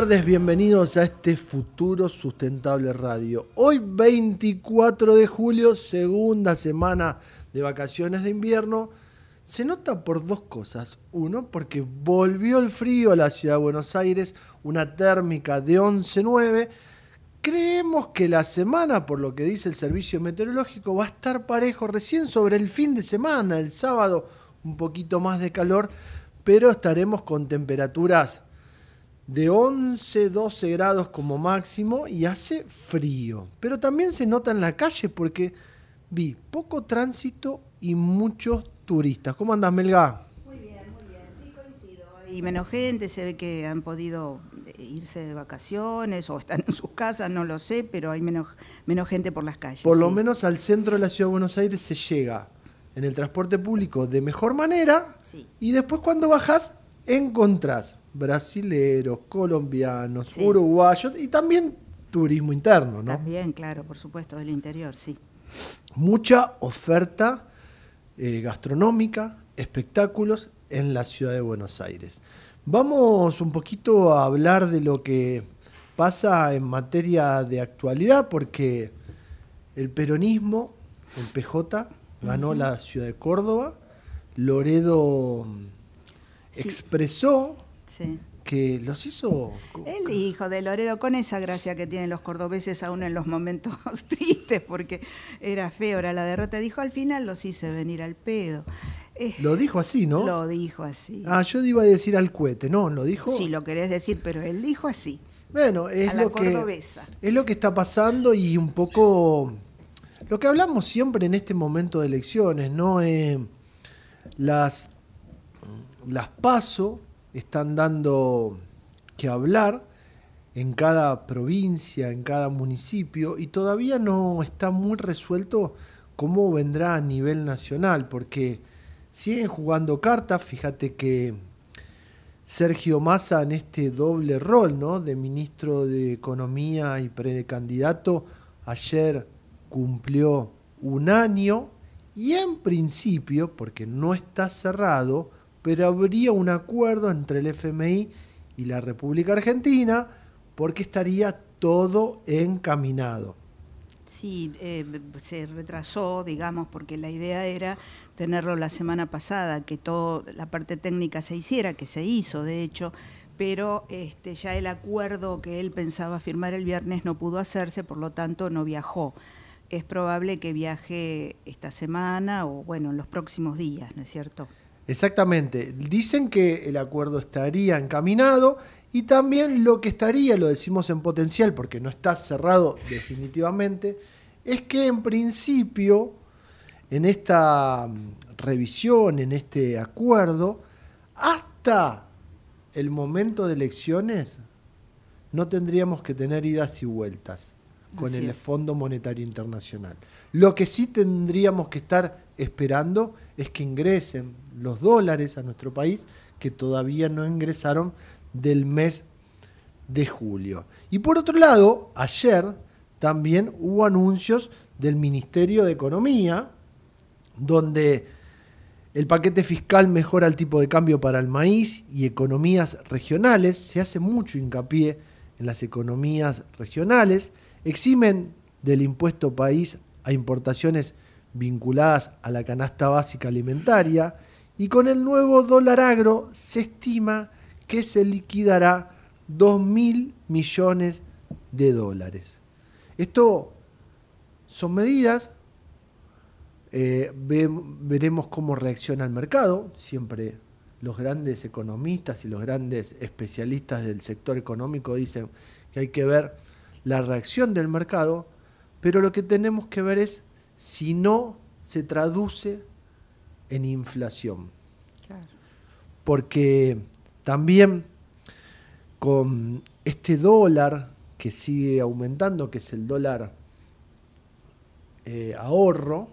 Tardes, bienvenidos a este Futuro Sustentable Radio. Hoy 24 de julio, segunda semana de vacaciones de invierno, se nota por dos cosas. Uno, porque volvió el frío a la ciudad de Buenos Aires, una térmica de 11.9. Creemos que la semana, por lo que dice el servicio meteorológico, va a estar parejo recién sobre el fin de semana, el sábado un poquito más de calor, pero estaremos con temperaturas de 11, 12 grados como máximo y hace frío. Pero también se nota en la calle porque vi poco tránsito y muchos turistas. ¿Cómo andas, Melga? Muy bien, muy bien, sí coincido. Y menos gente, se ve que han podido eh, irse de vacaciones o están en sus casas, no lo sé, pero hay menos, menos gente por las calles. Por lo menos al centro de la ciudad de Buenos Aires se llega en el transporte público de mejor manera y después cuando bajas encontrás brasileros, colombianos, uruguayos y también turismo interno, ¿no? También, claro, por supuesto, del interior, sí. Mucha oferta eh, gastronómica, espectáculos en la ciudad de Buenos Aires. Vamos un poquito a hablar de lo que pasa en materia de actualidad, porque el peronismo, el PJ, ganó la ciudad de Córdoba, Loredo expresó que los hizo... El hijo de Loredo, con esa gracia que tienen los cordobeses aún en los momentos tristes, porque era feo, era la derrota, dijo, al final los hice venir al pedo. Lo dijo así, ¿no? Lo dijo así. Ah, yo iba a decir al cohete, ¿no? Lo dijo. Sí, lo querés decir, pero él dijo así. Bueno, es lo que es lo que está pasando y un poco lo que hablamos siempre en este momento de elecciones, ¿no? Eh, las las paso están dando que hablar en cada provincia, en cada municipio, y todavía no está muy resuelto cómo vendrá a nivel nacional, porque siguen jugando cartas, fíjate que Sergio Massa en este doble rol, ¿no? De ministro de Economía y precandidato, ayer cumplió un año y en principio, porque no está cerrado, pero habría un acuerdo entre el FMI y la República Argentina porque estaría todo encaminado. Sí, eh, se retrasó, digamos, porque la idea era tenerlo la semana pasada, que toda la parte técnica se hiciera, que se hizo, de hecho, pero este, ya el acuerdo que él pensaba firmar el viernes no pudo hacerse, por lo tanto no viajó. Es probable que viaje esta semana o, bueno, en los próximos días, ¿no es cierto? Exactamente. Dicen que el acuerdo estaría encaminado y también lo que estaría, lo decimos en potencial porque no está cerrado definitivamente, es que en principio en esta mm, revisión, en este acuerdo, hasta el momento de elecciones, no tendríamos que tener idas y vueltas con el Fondo Monetario Internacional. Lo que sí tendríamos que estar esperando es que ingresen los dólares a nuestro país, que todavía no ingresaron del mes de julio. Y por otro lado, ayer también hubo anuncios del Ministerio de Economía, donde el paquete fiscal mejora el tipo de cambio para el maíz y economías regionales. Se hace mucho hincapié en las economías regionales. Eximen del impuesto país a importaciones vinculadas a la canasta básica alimentaria. Y con el nuevo dólar agro se estima que se liquidará 2 mil millones de dólares. Esto son medidas eh, veremos cómo reacciona el mercado. Siempre los grandes economistas y los grandes especialistas del sector económico dicen que hay que ver la reacción del mercado, pero lo que tenemos que ver es si no se traduce en inflación. Porque también con este dólar que sigue aumentando, que es el dólar eh, ahorro,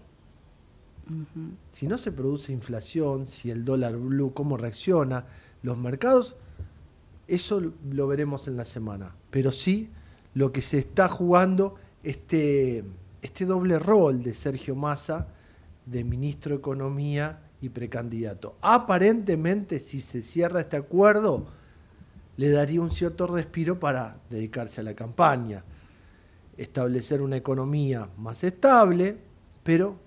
si no se produce inflación, si el dólar blue, cómo reacciona, los mercados, eso lo veremos en la semana. Pero sí lo que se está jugando, este, este doble rol de Sergio Massa, de ministro de Economía y precandidato. Aparentemente, si se cierra este acuerdo, le daría un cierto respiro para dedicarse a la campaña, establecer una economía más estable, pero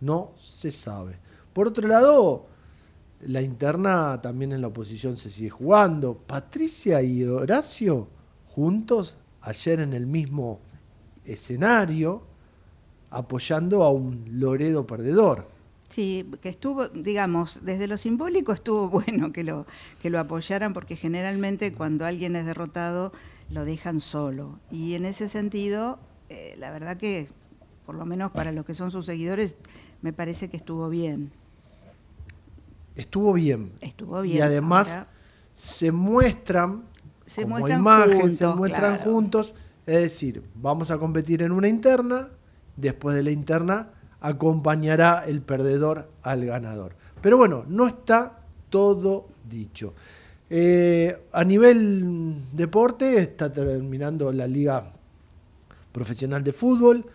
no se sabe. Por otro lado, la interna también en la oposición se sigue jugando. Patricia y Horacio juntos ayer en el mismo escenario apoyando a un Loredo perdedor. Sí, que estuvo, digamos, desde lo simbólico estuvo bueno que lo, que lo apoyaran porque generalmente cuando alguien es derrotado lo dejan solo. Y en ese sentido, eh, la verdad que, por lo menos para los que son sus seguidores, me parece que estuvo bien. Estuvo bien. Estuvo bien. Y además se muestran se como imagen, se muestran juntos. Es decir, vamos a competir en una interna, después de la interna acompañará el perdedor al ganador. Pero bueno, no está todo dicho. Eh, a nivel deporte está terminando la liga profesional de fútbol.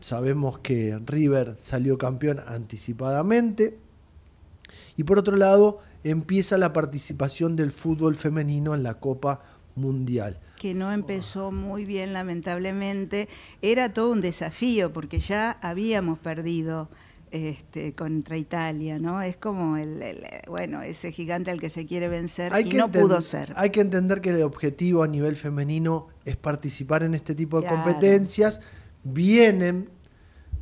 Sabemos que River salió campeón anticipadamente. Y por otro lado, empieza la participación del fútbol femenino en la Copa Mundial. Que no empezó muy bien, lamentablemente. Era todo un desafío porque ya habíamos perdido este, contra Italia, ¿no? Es como el, bueno, ese gigante al que se quiere vencer y no pudo ser. Hay que entender que el objetivo a nivel femenino es participar en este tipo de competencias. Vienen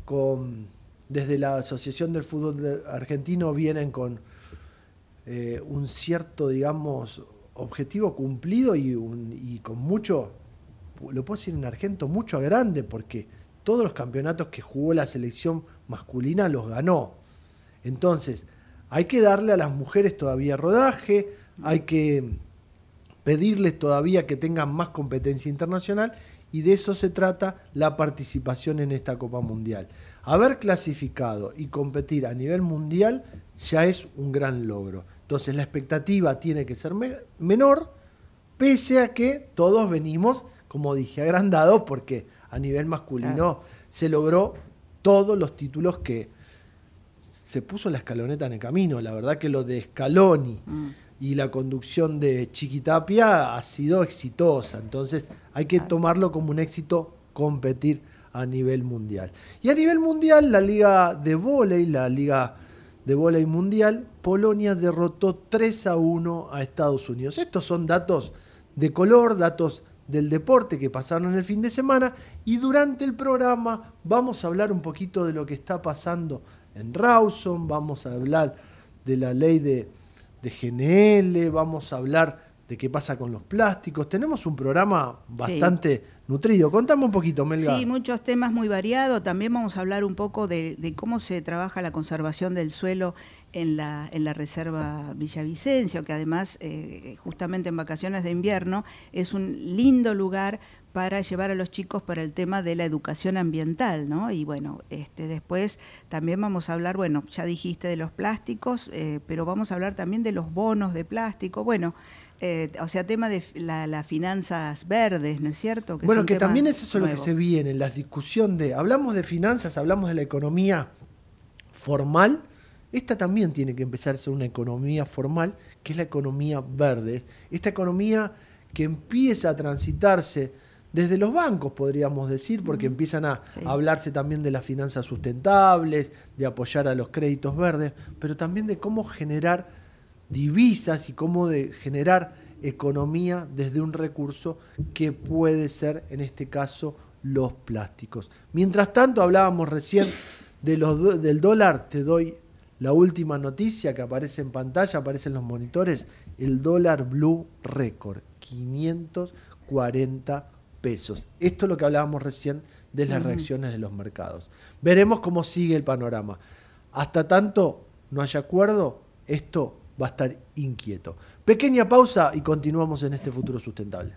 con, desde la Asociación del Fútbol Argentino vienen con eh, un cierto, digamos, objetivo cumplido y, con mucho, lo puedo decir en argento, mucho grande, porque todos los campeonatos que jugó la selección masculina los ganó. Entonces, hay que darle a las mujeres todavía rodaje, hay que pedirles todavía que tengan más competencia internacional y de eso se trata la participación en esta Copa Mundial. Haber clasificado y competir a nivel mundial ya es un gran logro. Entonces la expectativa tiene que ser menor, pese a que todos venimos, como dije, agrandados, porque a nivel masculino se logró todos los títulos que se puso la escaloneta en el camino. La verdad que lo de Scaloni. Mm y la conducción de Chiquitapia ha sido exitosa. Entonces hay que tomarlo como un éxito competir a nivel mundial. Y a nivel mundial, la liga de volei, la liga de volei mundial, Polonia derrotó 3 a 1 a Estados Unidos. Estos son datos de color, datos del deporte que pasaron el fin de semana y durante el programa vamos a hablar un poquito de lo que está pasando en Rawson, vamos a hablar de la ley de de GNL, vamos a hablar de qué pasa con los plásticos. Tenemos un programa bastante nutrido. Contame un poquito, Melga. Sí, muchos temas muy variados. También vamos a hablar un poco de, cómo se trabaja la conservación del suelo en la, en la Reserva Villavicencio, que además, eh, justamente en vacaciones de invierno, es un lindo lugar para llevar a los chicos para el tema de la educación ambiental, ¿no? Y bueno, este, después también vamos a hablar, bueno, ya dijiste de los plásticos, eh, pero vamos a hablar también de los bonos de plástico, bueno, eh, o sea, tema de las finanzas verdes, ¿no es cierto? bueno, que también es eso lo que se viene, en la discusión de, hablamos de finanzas, hablamos de la economía formal, esta también tiene que empezar a ser una economía formal, que es la economía verde, esta economía que empieza a transitarse desde los bancos, podríamos decir, porque empiezan a hablarse también de las finanzas sustentables, de apoyar a los créditos verdes, pero también de cómo generar divisas y cómo de generar economía desde un recurso que puede ser, en este caso, los plásticos. Mientras tanto, hablábamos recién de los, del dólar, te doy la última noticia que aparece en pantalla, aparece en los monitores, el dólar blue record, 540 pesos. Esto es lo que hablábamos recién de las reacciones de los mercados. Veremos cómo sigue el panorama. Hasta tanto no haya acuerdo, esto va a estar inquieto. Pequeña pausa y continuamos en este futuro sustentable.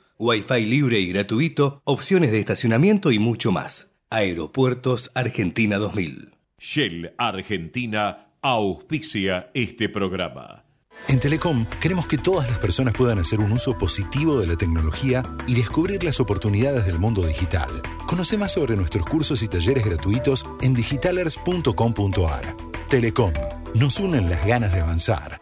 Wi-Fi libre y gratuito, opciones de estacionamiento y mucho más. Aeropuertos Argentina 2000. Shell Argentina auspicia este programa. En Telecom queremos que todas las personas puedan hacer un uso positivo de la tecnología y descubrir las oportunidades del mundo digital. Conoce más sobre nuestros cursos y talleres gratuitos en digitalers.com.ar. Telecom, nos unen las ganas de avanzar.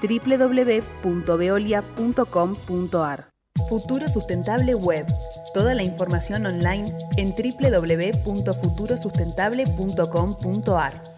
www.veolia.com.ar. Futuro Sustentable Web. Toda la información online en www.futurosustentable.com.ar.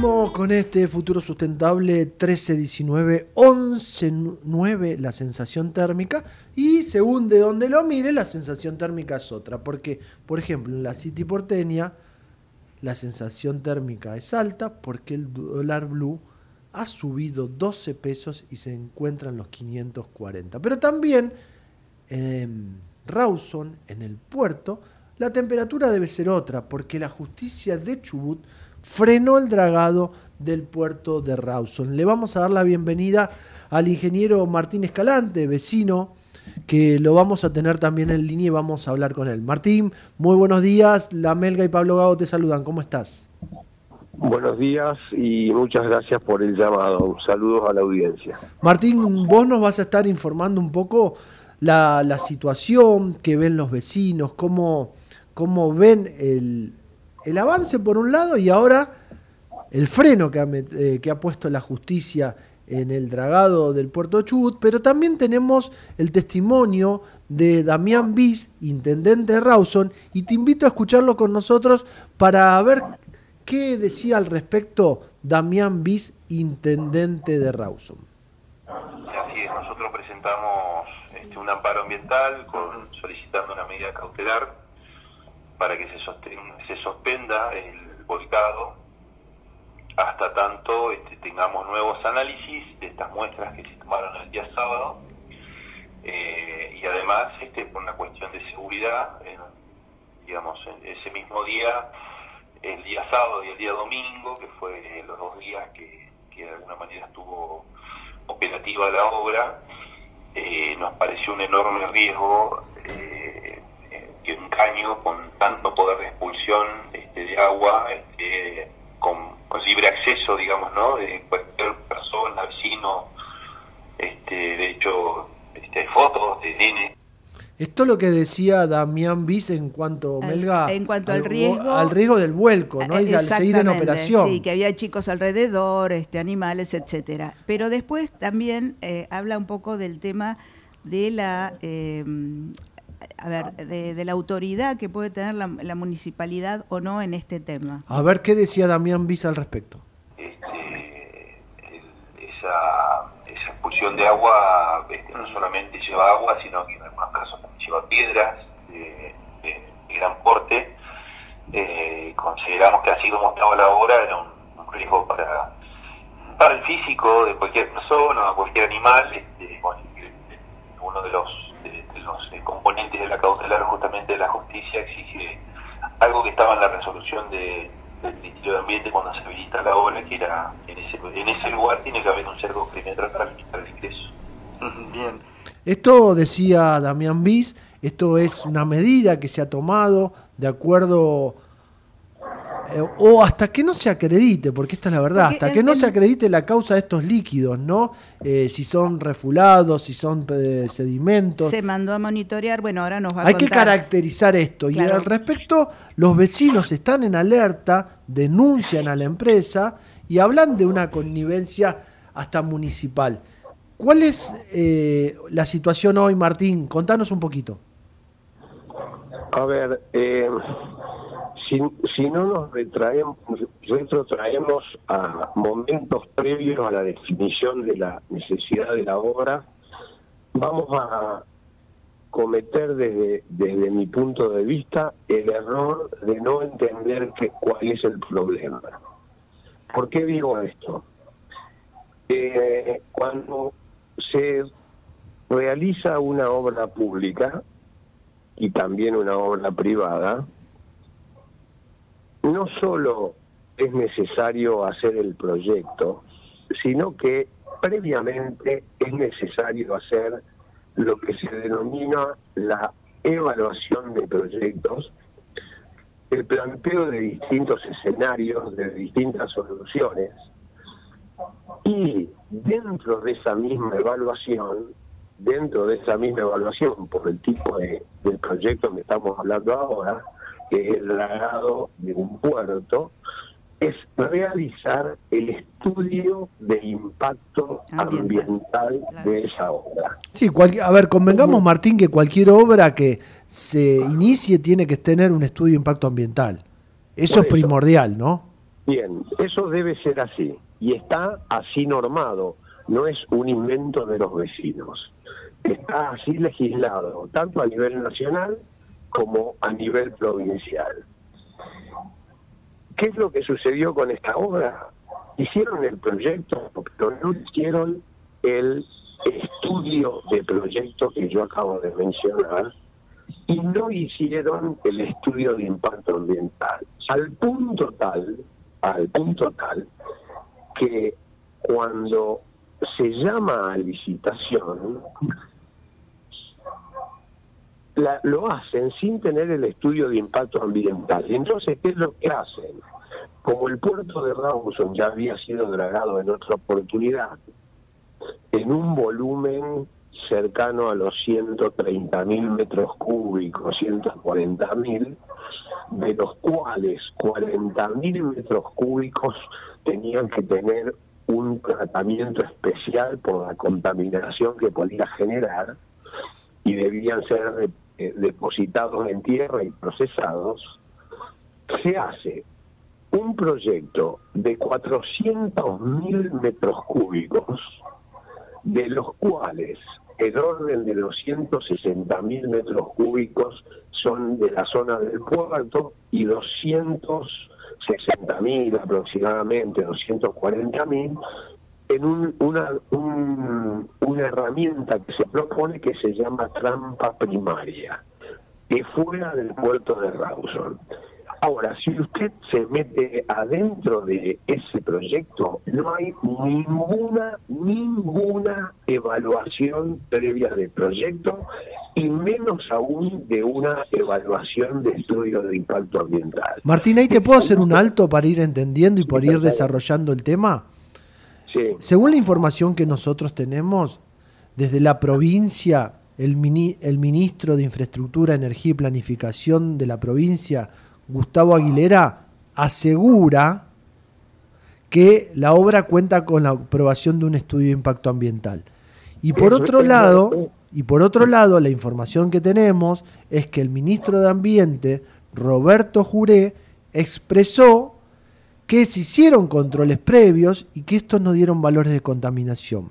Con este futuro sustentable 13, 19, 11, 9, la sensación térmica. Y según de donde lo mire, la sensación térmica es otra. Porque, por ejemplo, en la City porteña, la sensación térmica es alta porque el dólar blue ha subido 12 pesos y se encuentra en los 540. Pero también en Rawson, en el puerto, la temperatura debe ser otra porque la justicia de Chubut frenó el dragado del puerto de Rawson. Le vamos a dar la bienvenida al ingeniero Martín Escalante, vecino, que lo vamos a tener también en línea y vamos a hablar con él. Martín, muy buenos días. La Melga y Pablo Gago te saludan. ¿Cómo estás? Buenos días y muchas gracias por el llamado. Saludos a la audiencia. Martín, vos nos vas a estar informando un poco la, la situación que ven los vecinos, cómo, cómo ven el, el avance por un lado y ahora el freno que ha, eh, que ha puesto la justicia en el dragado del puerto Chubut, pero también tenemos el testimonio de Damián Bis, intendente de Rawson, y te invito a escucharlo con nosotros para ver qué decía al respecto Damián Bis, intendente de Rawson. Así es, nosotros presentamos este, un amparo ambiental solicitando una medida cautelar para que se, se sospenda el volcado hasta tanto este, tengamos nuevos análisis de estas muestras que se tomaron el día sábado eh, y además este, por una cuestión de seguridad, digamos, ese mismo día, el día sábado y el día domingo, que fue los dos días que, de alguna manera estuvo operativa la obra, eh, nos pareció un enorme riesgo eh, que un caño con tanto poder de expulsión este, de agua este, con, libre acceso, digamos, ¿no? De cualquier persona, vecino. Este, de hecho, este, hay fotos de nene. Esto es lo que decía Damián Bis en cuanto, Melga, en cuanto al, riesgo al riesgo del vuelco, ¿no? Y al seguir en operación. Sí, que había chicos alrededor, este, animales, etcétera. Pero después también eh, habla un poco del tema de la eh, a ver, de, la autoridad que puede tener la, municipalidad o no en este tema. A ver qué decía Damián Visa al respecto. Este, esa, expulsión de agua este, no solamente lleva agua, sino que en algunos casos también lleva piedras de, gran porte. Eh, consideramos que así como estaba la obra era un, riesgo para, para el físico de cualquier persona, o cualquier animal. Este, uno de los los eh, componentes de la cautelar justamente de la justicia exige algo que estaba en la resolución de, del Ministerio de Ambiente cuando se habilita la obra, que era en ese, en ese lugar tiene que haber un cerco perimetral para limitar el ingreso. Bien. Esto decía Damián Bis, esto es una medida que se ha tomado de acuerdo eh, o hasta que no se acredite, porque esta es la verdad, hasta que no se acredite la causa de estos líquidos, ¿no? Eh, si son refulados, si son eh, sedimentos. Se mandó a monitorear, bueno, ahora nos va a Hay que caracterizar esto. Y al respecto, los vecinos están en alerta, denuncian a la empresa y hablan de una connivencia hasta municipal. ¿Cuál es la situación hoy, Martín? Contanos un poquito. A ver, eh, si, no nos retraemos, retrotraemos a momentos previos a la definición de la necesidad de la obra, vamos a cometer desde, desde mi punto de vista el error de no entender que, cuál es el problema. ¿Por qué digo esto? Eh, cuando se realiza una obra pública y también una obra privada, no solo es necesario hacer el proyecto, sino que previamente es necesario hacer lo que se denomina la evaluación de proyectos, el planteo de distintos escenarios, de distintas soluciones, y dentro de esa misma evaluación, dentro de esa misma evaluación por el tipo de, proyecto que estamos hablando ahora, que es el dragado de un puerto, es realizar el estudio de impacto ambiental, de esa obra. Sí, a ver, convengamos, Martín, que cualquier obra que se inicie tiene que tener un estudio de impacto ambiental. Eso es primordial, ¿no? Bien, eso debe ser así y está así normado, no es un invento de los vecinos. Está así legislado, tanto a nivel nacional como a nivel provincial. ¿Qué es lo que sucedió con esta obra? Hicieron el proyecto, pero no hicieron el estudio de proyecto que yo acabo de mencionar y no hicieron el estudio de impacto ambiental. Al punto tal, al punto tal, que cuando se llama a licitación, lo hacen sin tener el estudio de impacto ambiental. Entonces, ¿qué es lo que hacen? Como el puerto de Rawson ya había sido dragado en otra oportunidad, en un volumen cercano a los 130 mil metros cúbicos, 140 mil, de los cuales 40 mil metros cúbicos tenían que tener un tratamiento especial por la contaminación que podía generar y debían ser eh, depositados en tierra y procesados, se hace un proyecto de 400 mil metros cúbicos, de los cuales el orden de los 160 mil metros cúbicos son de la zona del puerto y 260 mil aproximadamente, 240 en una, una herramienta que se propone que se llama trampa primaria, que fuera del puerto de Rawson. Ahora, si usted se mete adentro de ese proyecto, no hay ninguna, ninguna evaluación previa del proyecto y menos aún de una evaluación de estudio de impacto ambiental. Martín, ¿ahí te puedo hacer un alto para ir entendiendo y por ir desarrollando el tema? Sí. Según la información que nosotros tenemos, desde la provincia, el, el ministro de Infraestructura, Energía y Planificación de la provincia, Gustavo Aguilera asegura que la obra cuenta con la aprobación de un estudio de impacto ambiental. Y por otro lado, y por otro lado, la información que tenemos es que el ministro de Ambiente, Roberto Juré, expresó que se hicieron controles previos y que estos no dieron valores de contaminación.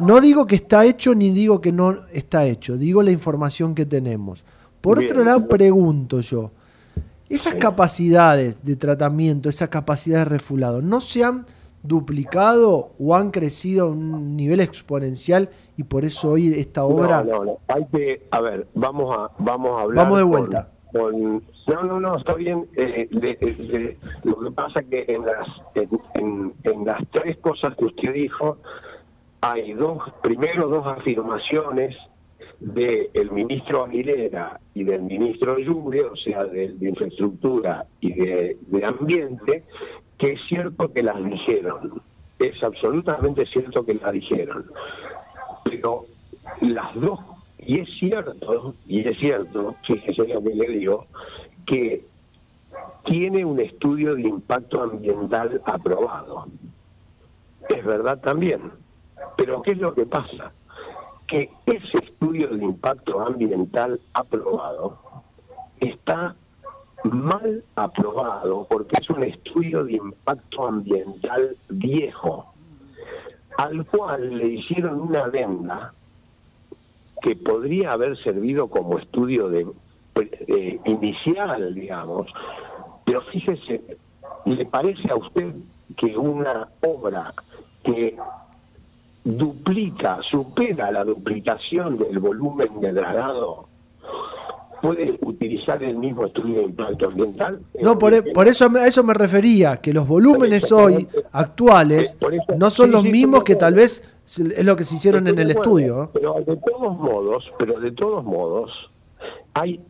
No digo que está hecho ni digo que no está hecho, digo la información que tenemos. Por otro lado, pregunto yo, esas capacidades de tratamiento, esas capacidades de refulado, ¿no se han duplicado o han crecido a un nivel exponencial y por eso hoy esta obra... No, no, hay que, a ver, vamos a, vamos a hablar... Vamos de vuelta. No, no, no, está bien. Eh, lo que pasa que en las, en, en las tres cosas que usted dijo, hay dos, primero dos afirmaciones del ministro Aguilera y del ministro Lluvia, o sea, de, infraestructura y de, ambiente, que es cierto que las dijeron. Es absolutamente cierto que las dijeron. Pero las dos, y es cierto, y es cierto, fíjese lo que le digo, que tiene un estudio de impacto ambiental aprobado. Es verdad también. Pero ¿qué es lo que pasa? que ese estudio de impacto ambiental aprobado está mal aprobado porque es un estudio de impacto ambiental viejo, al cual le hicieron una adenda que podría haber servido como estudio de, inicial, digamos, pero fíjese, ¿le parece a usted que una obra que duplica, supera la duplicación del volumen de dragado, puede utilizar el mismo estudio de impacto ambiental. No, por, e, por, eso a eso me refería, que los volúmenes hoy actuales no son los mismos que tal vez es lo que se hicieron en el estudio. Pero de todos modos, pero de todos modos, hay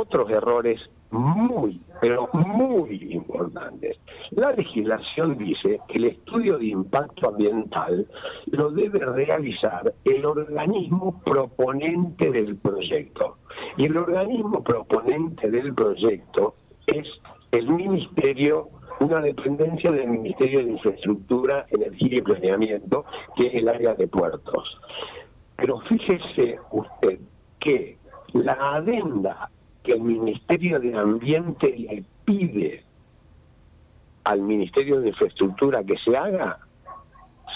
otros errores muy, pero muy importantes. La legislación dice que el estudio de impacto ambiental lo debe realizar el organismo proponente del proyecto. Y el organismo proponente del proyecto es el Ministerio, una dependencia del Ministerio de Infraestructura, Energía y Planeamiento, que es el área de puertos. Pero fíjese usted que la adenda que el Ministerio de Ambiente le pide al Ministerio de Infraestructura que se haga,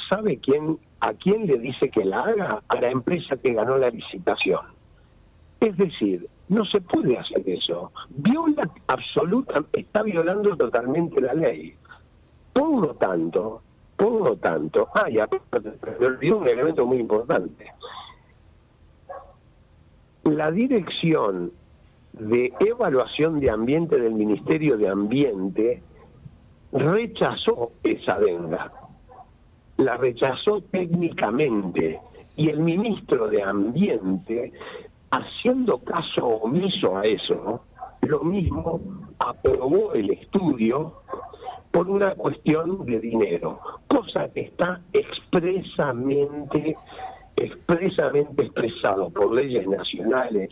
¿sabe quién, a quién le dice que la haga? A la empresa que ganó la licitación. Es decir, no se puede hacer eso. Viola absoluta, está violando totalmente la ley. Por lo tanto, por lo tanto, ah, ya me olvidé un elemento muy importante. La dirección de evaluación de ambiente del Ministerio de Ambiente rechazó esa venga. La rechazó técnicamente y el ministro de Ambiente, haciendo caso omiso a eso, lo mismo aprobó el estudio por una cuestión de dinero, cosa que está expresamente expresamente expresado por leyes nacionales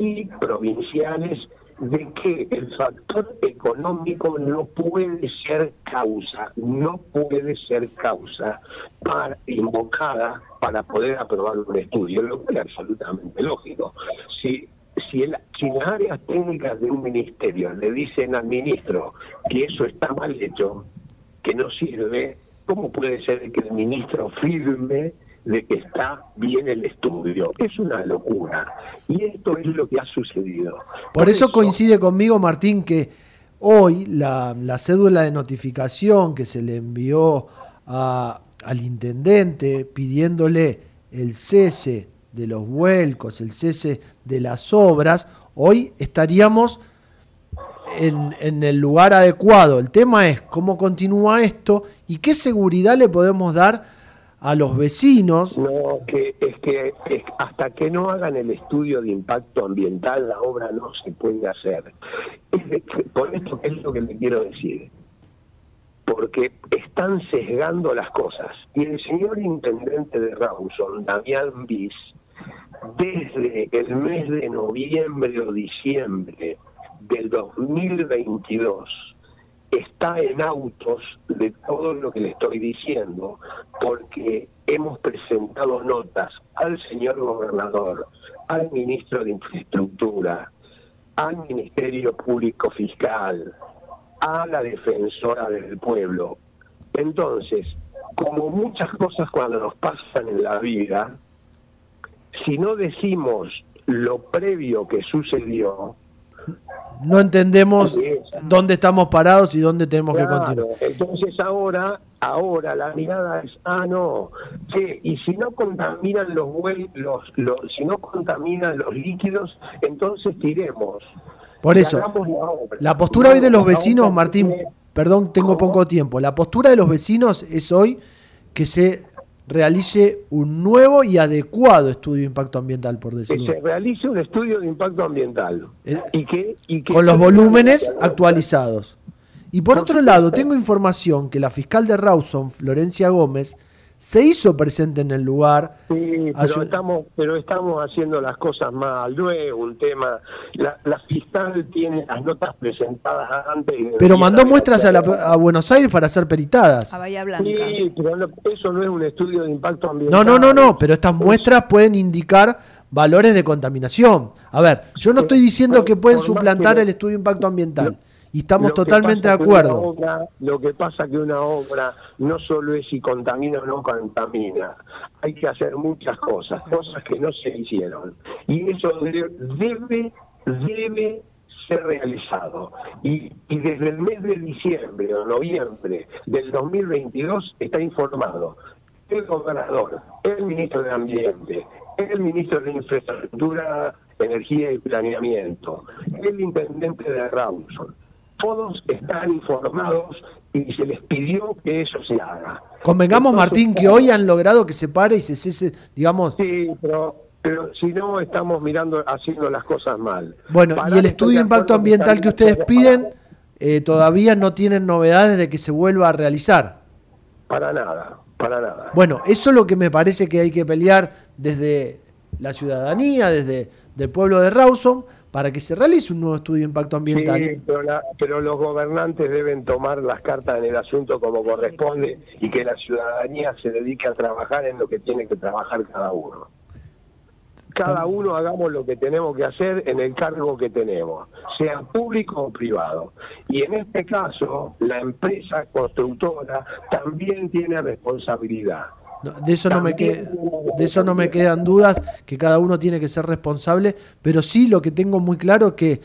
y provinciales de que el factor económico no puede ser causa, no puede ser causa para, invocada para poder aprobar un estudio, lo cual es absolutamente lógico. Si, si, el, si las áreas técnicas de un ministerio le dicen al ministro que eso está mal hecho, que no sirve, ¿cómo puede ser que el ministro firme de que está bien el estudio. Es una locura. Y esto es lo que ha sucedido. Por, eso, coincide conmigo, Martín, que hoy la, cédula de notificación que se le envió al intendente pidiéndole el cese de los vuelcos, el cese de las obras, hoy estaríamos en, en, el lugar adecuado. El tema es cómo continúa esto y qué seguridad le podemos dar a los vecinos. No, que es que hasta que no hagan el estudio de impacto ambiental, la obra no se puede hacer. por esto es lo que me quiero decir. Porque están sesgando las cosas. Y el señor intendente de Rawson, Damián Bis, desde el mes de noviembre o diciembre del 2022, está en autos de todo lo que le estoy diciendo, porque hemos presentado notas al señor gobernador, al ministro de Infraestructura, al Ministerio Público Fiscal, a la defensora del pueblo. Entonces, como muchas cosas cuando nos pasan en la vida, si no decimos lo previo que sucedió, no entendemos dónde estamos parados y dónde tenemos que continuar. Entonces ahora, ahora la mirada es, ah no, y si no contaminan los, los, los si no contaminan los líquidos, entonces tiremos. Por eso, la, postura hoy de los vecinos, Martín, perdón, tengo poco tiempo. La postura de los vecinos es hoy que se realice un nuevo y adecuado estudio de impacto ambiental, por decirlo. Que se realice un estudio de impacto ambiental. Eh, y, que, con los volúmenes actualizados. Y por otro lado, tengo información que la fiscal de Rawson, Florencia Gómez, se hizo presente en el lugar. Sí, pero, estamos, pero estamos haciendo las cosas mal. Luego, un tema. La, fiscal tiene las notas presentadas antes. pero mandó muestras a, Buenos Aires para ser peritadas. A Bahía Blanca. Sí, pero eso no es un estudio de impacto ambiental. No, no, no, no, pero estas muestras pueden indicar valores de contaminación. A ver, yo no estoy diciendo que pueden suplantar el estudio de impacto ambiental y estamos totalmente de acuerdo. lo que pasa que una obra no solo es si contamina o no contamina, hay que hacer muchas cosas, cosas que no se hicieron. Y eso debe, debe ser realizado. Y, y desde el mes de diciembre o noviembre del 2022 está informado el gobernador, el ministro de Ambiente, el ministro de Infraestructura, Energía y Planeamiento, el intendente de Rawson, todos están informados y se les pidió que eso se haga. Convengamos, Martín, que hoy han logrado que se pare y se cese, digamos... Sí, pero, pero si no estamos mirando, haciendo las cosas mal. Bueno, y el estudio de impacto ambiental que ustedes piden eh, todavía no tienen novedades de que se vuelva a realizar. Para nada, para nada. Bueno, eso es lo que me parece que hay que pelear desde la ciudadanía, desde el pueblo de Rawson, para que se realice un nuevo estudio de impacto ambiental. Sí, pero, los gobernantes deben tomar las cartas en el asunto como corresponde y que la ciudadanía se dedique a trabajar en lo que tiene que trabajar cada uno. cada uno hagamos lo que tenemos que hacer en el cargo que tenemos, sea público o privado. Y en este caso, la empresa constructora también tiene responsabilidad. De eso no me de eso no me quedan dudas que cada uno tiene que ser responsable, pero sí lo que tengo muy claro que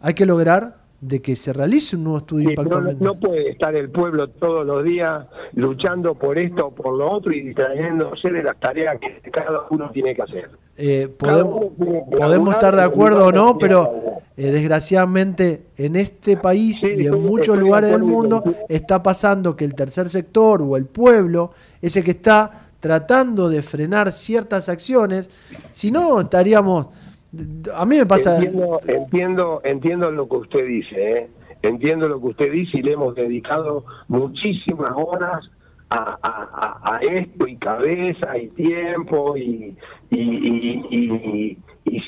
hay que lograr de que se realice un nuevo estudio impacto. No puede estar el pueblo todos los días luchando por esto o por lo otro y distrayéndose de las tareas que cada uno tiene que hacer. Eh, podemos, estar de acuerdo o no, pero eh, desgraciadamente en este país y en muchos lugares del mundo está pasando que el tercer sector o el pueblo ese que está tratando de frenar ciertas acciones, si no estaríamos a mí me pasa. Entiendo, entiendo, lo que usted dice, ¿eh? entiendo lo que usted dice y le hemos dedicado muchísimas horas a, esto y cabeza y tiempo y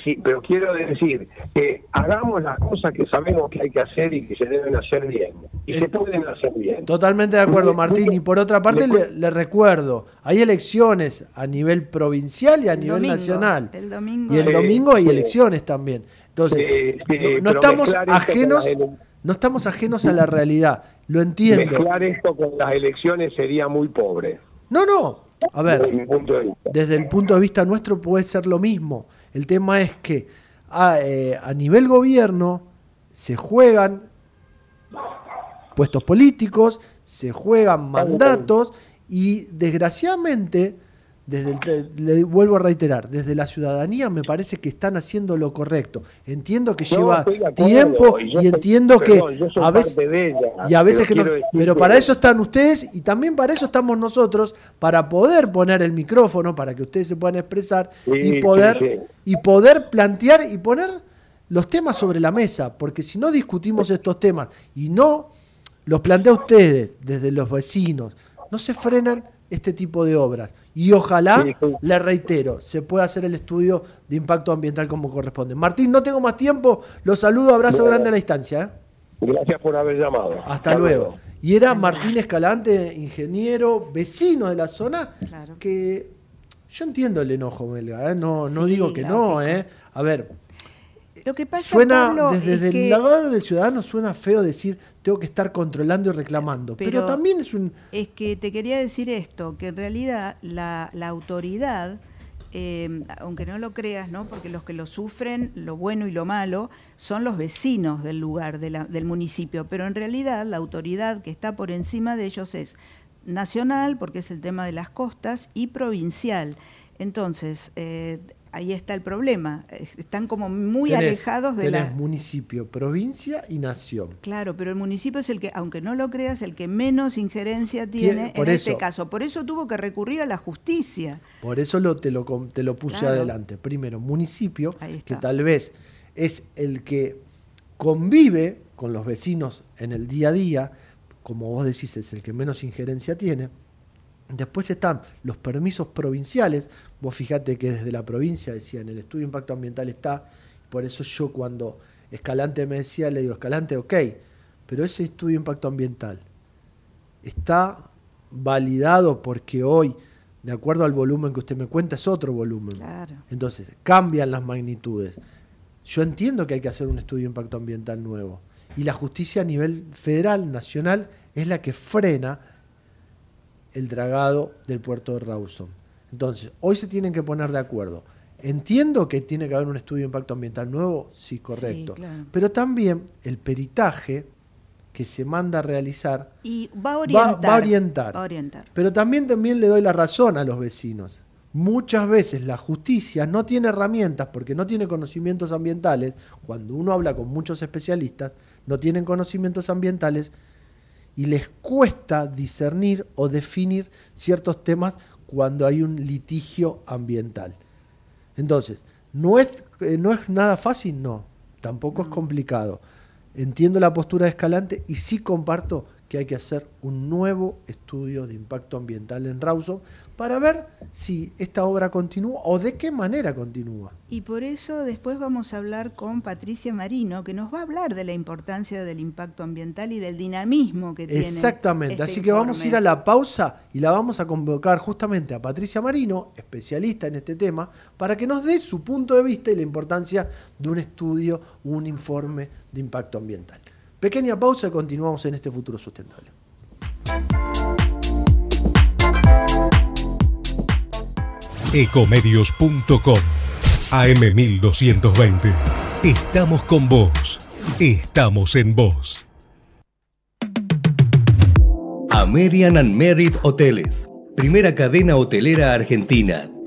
sí, pero quiero decir que hagamos las cosas que sabemos que hay que hacer y que se deben hacer bien. Y se pueden hacer bien. Totalmente de acuerdo, Martín. Y por otra parte, le, recuerdo, hay elecciones a nivel provincial y a nivel nacional. El domingo. Y el domingo hay elecciones también. Entonces, no, estamos ajenos, no estamos ajenos a la realidad. Lo entiendo. Mezclar esto con las elecciones sería muy pobre. No, no. A ver, desde el punto de vista nuestro puede ser lo mismo. El tema es que eh, a, nivel gobierno se juegan puestos políticos, se juegan mandatos y desgraciadamente desde le vuelvo a reiterar, desde la ciudadanía me parece que están haciendo lo correcto. Entiendo que lleva tiempo y, entiendo que a veces y a veces que no, pero para eso están ustedes y también para eso estamos nosotros para poder poner el micrófono para que ustedes se puedan expresar y poder y poder plantear y poner los temas sobre la mesa, porque si no discutimos estos temas y no los plantea ustedes desde los vecinos, no se frenan este tipo de obras. Y ojalá, le reitero, se pueda hacer el estudio de impacto ambiental como corresponde. Martín, no tengo más tiempo, los saludo, abrazo grande a la distancia. ¿eh? Gracias por haber llamado. Hasta, luego. Y era Martín Escalante, ingeniero, vecino de la zona, que yo entiendo el enojo belga, ¿eh? no, no digo que no, ¿eh? A ver, lo que pasa, suena desde el lado del ciudadano suena feo decir tengo que estar controlando y reclamando, pero, también es un... Es que te quería decir esto, que en realidad la, autoridad, eh, aunque no lo creas, ¿no? porque los que lo sufren, lo bueno y lo malo, son los vecinos del lugar, del municipio, pero en realidad la autoridad que está por encima de ellos es nacional, porque es el tema de las costas, y provincial. Entonces, eh, ahí está el problema. Están como muy alejados de la... municipio, provincia y nación. Claro, pero el municipio es el que, aunque no lo creas, el que menos injerencia tiene, en este caso. Por eso tuvo que recurrir a la justicia. Por eso lo, te, lo, te lo puse adelante. Primero, municipio, que tal vez es el que convive con los vecinos en el día a día, como vos decís, es el que menos injerencia tiene. Después están los permisos provinciales, Vos fijate que desde la provincia decían, el estudio de impacto ambiental está, por eso yo cuando Escalante me decía, le digo, Escalante, ok, pero ese estudio de impacto ambiental está validado porque hoy, de acuerdo al volumen que usted me cuenta, es otro volumen. Entonces, cambian las magnitudes. Yo entiendo que hay que hacer un estudio de impacto ambiental nuevo. Y la justicia a nivel federal, nacional, es la que frena el dragado del puerto de Rawson. Entonces, hoy se tienen que poner de acuerdo. Entiendo que tiene que haber un estudio de impacto ambiental nuevo, sí, correcto. Pero también el peritaje que se manda a realizar y va a, orientar, va, a orientar. Pero también, también le doy la razón a los vecinos. Muchas veces la justicia no tiene herramientas porque no tiene conocimientos ambientales. Cuando uno habla con muchos especialistas, no tienen conocimientos ambientales y les cuesta discernir o definir ciertos temas cuando hay un litigio ambiental. Entonces, ¿no es, eh, no es nada fácil? No, tampoco es complicado. Entiendo la postura de Escalante y sí comparto que hay que hacer un nuevo estudio de impacto ambiental en Rawson para ver si esta obra continúa o de qué manera continúa. Y por eso después vamos a hablar con Patricia Marino, que nos va a hablar de la importancia del impacto ambiental y del dinamismo que tiene. Exactamente, este así que vamos a ir a la pausa y la vamos a convocar justamente a Patricia Marino, especialista en este tema, para que nos dé su punto de vista y la importancia de un estudio, un informe de impacto ambiental. Pequeña pausa y continuamos en este futuro sustentable. Ecomedios.com AM1220. Estamos con vos. Estamos en vos. American and Merit Hoteles. Primera cadena hotelera argentina.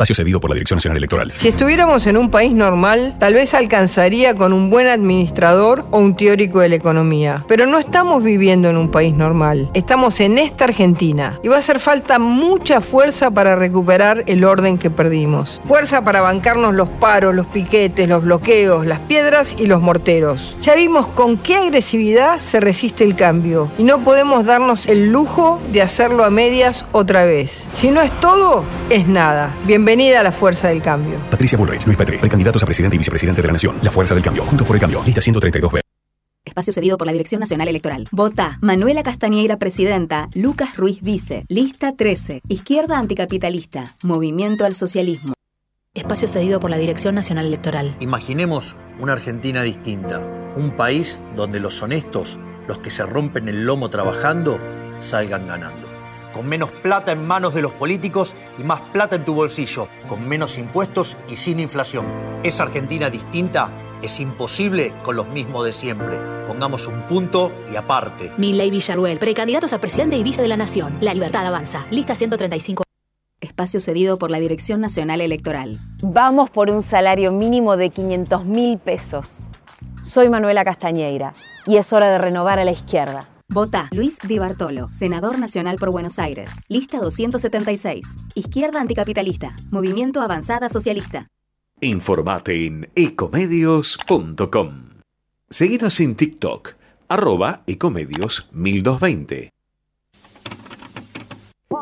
Espacio cedido por la Dirección Nacional Electoral. Si estuviéramos en un país normal, tal vez alcanzaría con un buen administrador o un teórico de la economía. Pero no estamos viviendo en un país normal. Estamos en esta Argentina. Y va a hacer falta mucha fuerza para recuperar el orden que perdimos. Fuerza para bancarnos los paros, los piquetes, los bloqueos, las piedras y los morteros. Ya vimos con qué agresividad se resiste el cambio. Y no podemos darnos el lujo de hacerlo a medias otra vez. Si no es todo, es nada. Bienvenido Bienvenida a la Fuerza del Cambio. Patricia Bullrich, Luis Petri, precandidatos a presidente y vicepresidente de la Nación. La Fuerza del Cambio. Juntos por el Cambio. Lista 132B. Espacio cedido por la Dirección Nacional Electoral. Vota Manuela Castañeira, presidenta. Lucas Ruiz, vice. Lista 13. Izquierda anticapitalista. Movimiento al socialismo. Espacio cedido por la Dirección Nacional Electoral. Imaginemos una Argentina distinta. Un país donde los honestos, los que se rompen el lomo trabajando, salgan ganando con menos plata en manos de los políticos y más plata en tu bolsillo, con menos impuestos y sin inflación. Esa Argentina distinta es imposible con los mismos de siempre. Pongamos un punto y aparte. Milley Villaruel, precandidatos a presidente y vice de la Nación. La libertad avanza. Lista 135. Espacio cedido por la Dirección Nacional Electoral. Vamos por un salario mínimo de 500 mil pesos. Soy Manuela Castañeira y es hora de renovar a la izquierda. Vota Luis Di Bartolo, senador nacional por Buenos Aires. Lista 276. Izquierda anticapitalista. Movimiento Avanzada Socialista. Informate en ecomedios.com. Seguinos en TikTok, arroba ecomedios 1220.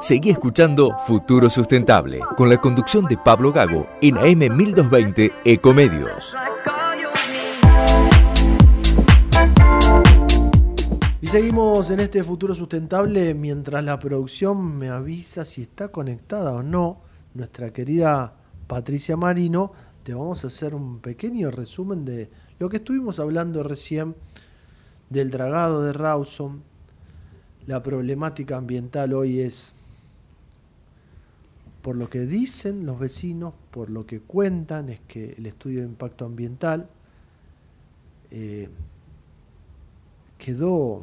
Seguí escuchando Futuro Sustentable con la conducción de Pablo Gago en AM 1220 Ecomedios. Y seguimos en este futuro sustentable mientras la producción me avisa si está conectada o no. Nuestra querida Patricia Marino, te vamos a hacer un pequeño resumen de lo que estuvimos hablando recién del dragado de Rawson. La problemática ambiental hoy es, por lo que dicen los vecinos, por lo que cuentan, es que el estudio de impacto ambiental eh, quedó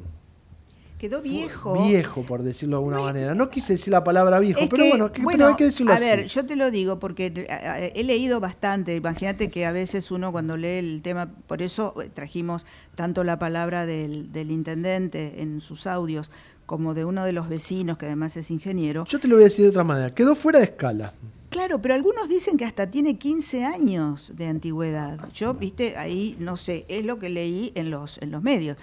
quedó viejo. Viejo, por decirlo de alguna manera. No quise decir la palabra viejo, pero bueno, pero hay que decirlo a así. A ver, yo te lo digo porque eh, he leído bastante. Imagínate que a veces uno cuando lee el tema, por eso eh, trajimos tanto la palabra del, del intendente en sus audios como de uno de los vecinos, que además es ingeniero. Yo te lo voy a decir de otra manera. Quedó fuera de escala. Claro, pero algunos dicen que hasta tiene 15 años de antigüedad. Yo, viste, ahí no sé, es lo que leí en los, en los medios.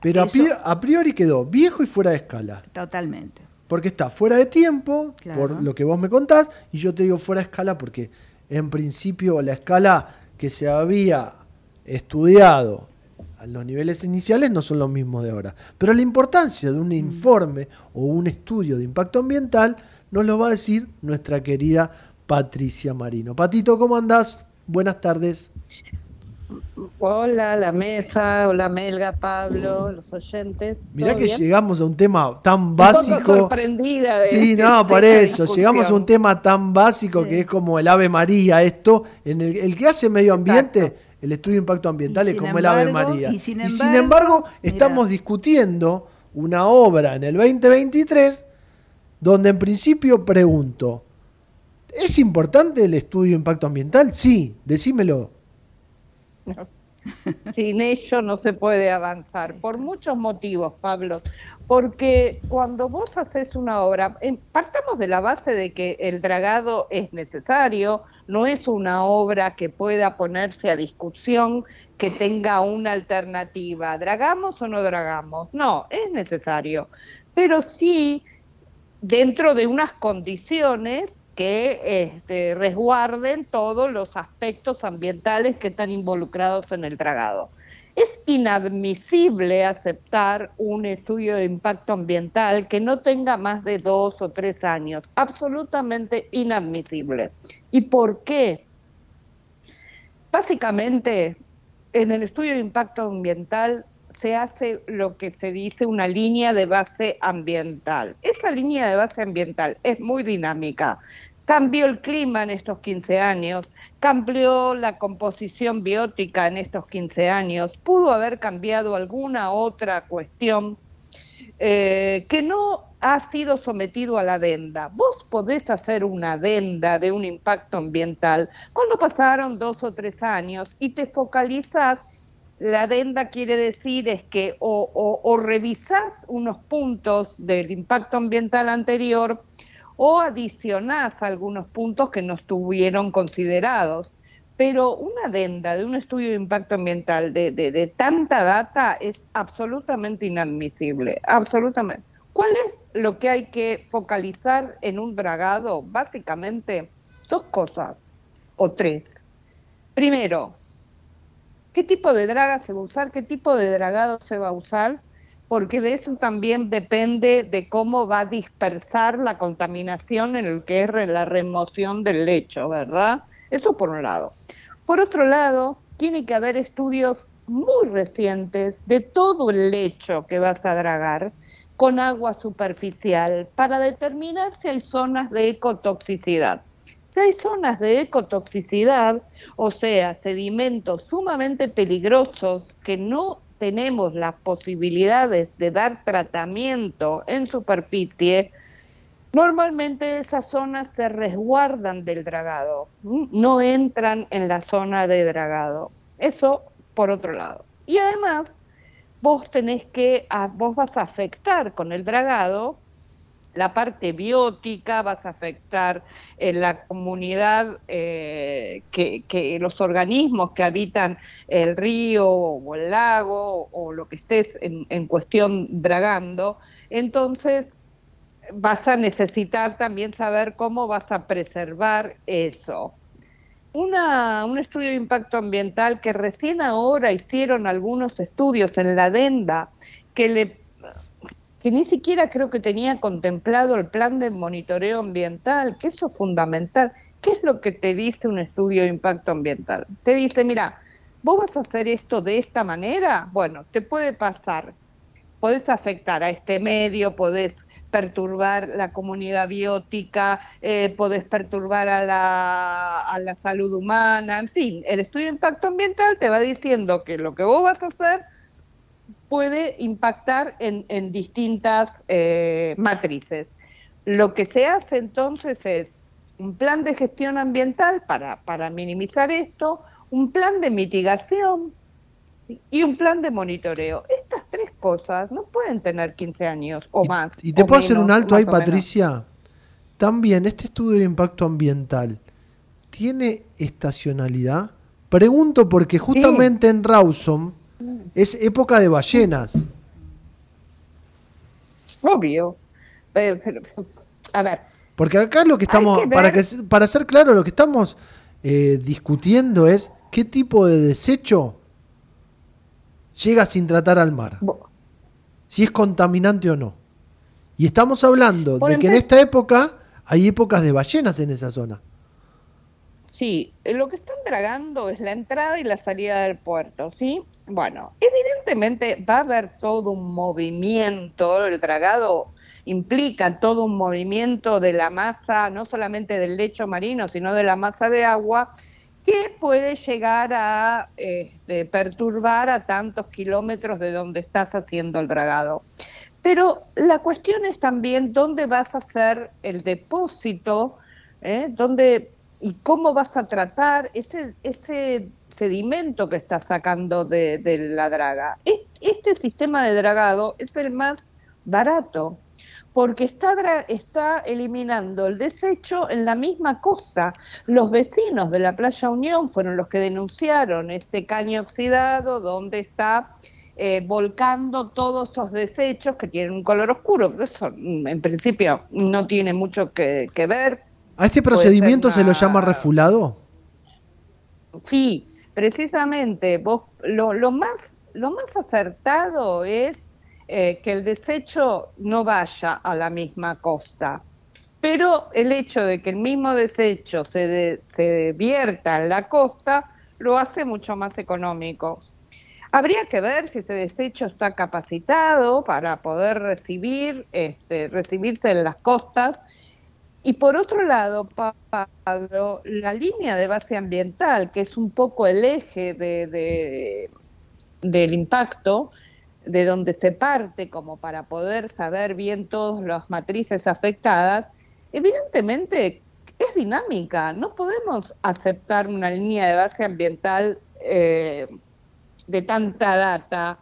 Pero a priori quedó viejo y fuera de escala. Totalmente. Porque está fuera de tiempo, por lo que vos me contás, y yo te digo fuera de escala porque en principio la escala que se había estudiado a los niveles iniciales no son los mismos de ahora. Pero la importancia de un mm. informe o un estudio de impacto ambiental nos lo va a decir nuestra querida Patricia Marino. Patito, ¿cómo andás? Buenas tardes. Hola, la mesa, hola Melga, Pablo, los oyentes. Mirá que llegamos a un tema tan básico. Un poco sorprendida de Sí, no, por eso. Llegamos a un tema tan básico que es como el Ave María, esto. En el, que hace medio ambiente, el estudio de impacto ambiental es como el Ave María. Y sin embargo, estamos discutiendo una obra en el 2023 donde en principio pregunto, ¿es importante el estudio de impacto ambiental? Sí, decímelo. Sin ello no se puede avanzar, por muchos motivos, Pablo. Porque cuando vos haces una obra, partamos de la base de que el dragado es necesario, no es una obra que pueda ponerse a discusión, que tenga una alternativa. ¿Dragamos o no dragamos? No, es necesario. Pero sí dentro de unas condiciones que este, resguarden todos los aspectos ambientales que están involucrados en el dragado. Es inadmisible aceptar un estudio de impacto ambiental que no tenga más de dos o tres años. Absolutamente inadmisible. ¿Y por qué? Básicamente, en el estudio de impacto ambiental se hace lo que se dice una línea de base ambiental. Esa línea de base ambiental es muy dinámica. Cambió el clima en estos 15 años, cambió la composición biótica en estos 15 años, pudo haber cambiado alguna otra cuestión eh, que no ha sido sometido a la adenda. Vos podés hacer una adenda de un impacto ambiental cuando pasaron dos o tres años y te focalizás la adenda quiere decir es que o, revisás unos puntos del impacto ambiental anterior o adicionás algunos puntos que no estuvieron considerados. Pero una adenda de un estudio de impacto ambiental de, de tanta data es absolutamente inadmisible, absolutamente. ¿Cuál es lo que hay que focalizar en un dragado? Básicamente dos cosas o tres. Primero, qué tipo de draga se va a usar, qué tipo de dragado se va a usar, porque de eso también depende de cómo va a dispersar la contaminación en el que es la remoción del lecho, ¿verdad? Eso por un lado. Por otro lado, tiene que haber estudios muy recientes de todo el lecho que vas a dragar con agua superficial para determinar si hay zonas de ecotoxicidad hay zonas de ecotoxicidad, o sea, sedimentos sumamente peligrosos que no tenemos las posibilidades de dar tratamiento en superficie, normalmente esas zonas se resguardan del dragado, no entran en la zona de dragado. Eso por otro lado. Y además, vos tenés que, vos vas a afectar con el dragado la parte biótica, vas a afectar en la comunidad, eh, que, los organismos que habitan el río o el lago o lo que estés en, en cuestión dragando. Entonces, vas a necesitar también saber cómo vas a preservar eso. Una, un estudio de impacto ambiental que recién ahora hicieron algunos estudios en la adenda que le que ni siquiera creo que tenía contemplado el plan de monitoreo ambiental, que eso es fundamental. ¿Qué es lo que te dice un estudio de impacto ambiental? Te dice, mira, vos vas a hacer esto de esta manera, bueno, te puede pasar. Podés afectar a este medio, podés perturbar la comunidad biótica, eh, podés perturbar a la, a la salud humana, en fin, el estudio de impacto ambiental te va diciendo que lo que vos vas a hacer puede impactar en, distintas eh, matrices. Lo que se hace entonces es un plan de gestión ambiental para, para minimizar esto, un plan de mitigación y un plan de monitoreo. Estas tres cosas no pueden tener 15 años o más. ¿Y te puedo hacer un alto ahí, Patricia? También, este estudio de impacto ambiental, ¿tiene estacionalidad? Pregunto porque justamente en Rawson es época de ballenas. Obvio. a ver. Porque acá lo que estamos, para, que, para ser claro, lo que estamos eh, discutiendo es qué tipo de desecho llega sin tratar al mar. Si es contaminante o no. Y estamos hablando de que en esta época hay épocas de ballenas en esa zona. Sí, lo que están dragando es la entrada y la salida del puerto, ¿sí? Bueno, evidentemente va a haber todo un movimiento, el dragado implica todo un movimiento de la masa, no solamente del lecho marino, sino de la masa de agua, que puede llegar a este, perturbar a tantos kilómetros de donde estás haciendo el dragado. Pero la cuestión es también dónde vas a hacer el depósito, ¿eh? dónde y cómo vas a tratar ese, ese sedimento que estás sacando de, la draga. Este sistema de dragado es el más barato porque está, está eliminando el desecho en la misma cosa. Los vecinos de la Playa Unión fueron los que denunciaron este caño oxidado donde está eh, volcando todos esos desechos que tienen un color oscuro, que eso mm, en principio no tiene mucho que, ver. ¿A este procedimiento se lo llama refulado? Sí, precisamente vos, lo, más, acertado es eh, que el desecho no vaya a la misma costa. Pero el hecho de que el mismo desecho se, se vierta en la costa lo hace mucho más económico. Habría que ver si ese desecho está capacitado para poder este, recibirse en las costas. Y por otro lado, Pablo, la línea de base ambiental, que es un poco el eje de, del impacto, de donde se parte como para poder saber bien todas las matrices afectadas, evidentemente es dinámica. No podemos aceptar una línea de base ambiental eh, de tanta data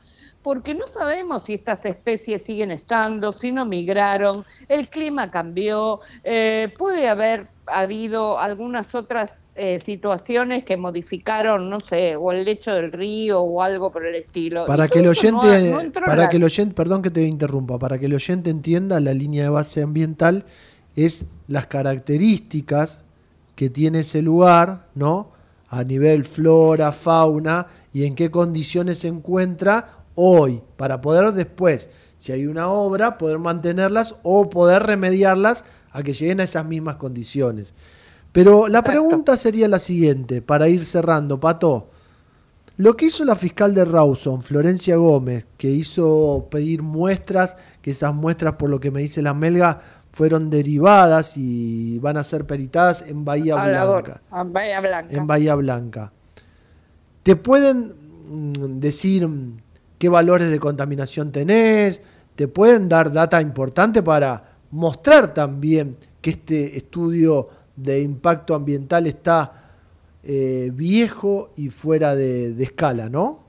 porque no sabemos si estas especies siguen estando, si no migraron, el clima cambió, eh, puede haber habido algunas otras eh, situaciones que modificaron, no sé, o el lecho del río o algo por el estilo. Para que el oyente, para que el oyente, perdón que te interrumpa, para que el oyente entienda, la línea de base ambiental es las características que tiene ese lugar, ¿no? A nivel flora, fauna y en qué condiciones se encuentra hoy, para poder después, si hay una obra, poder mantenerlas o poder remediarlas a que lleguen a esas mismas condiciones. Pero la pregunta sería la siguiente, para ir cerrando, Pato. Lo que hizo la fiscal de Rawson, Florencia Gómez, que hizo pedir muestras, que esas muestras, por lo que me dice la Melga, fueron derivadas y van a ser peritadas en Bahía Blanca. Bahía Blanca. En Bahía Blanca. ¿Te pueden mm, decir qué valores de contaminación tenés? ¿Te pueden dar data importante para mostrar también que este estudio de impacto ambiental está eh, viejo y fuera de, escala, ¿no?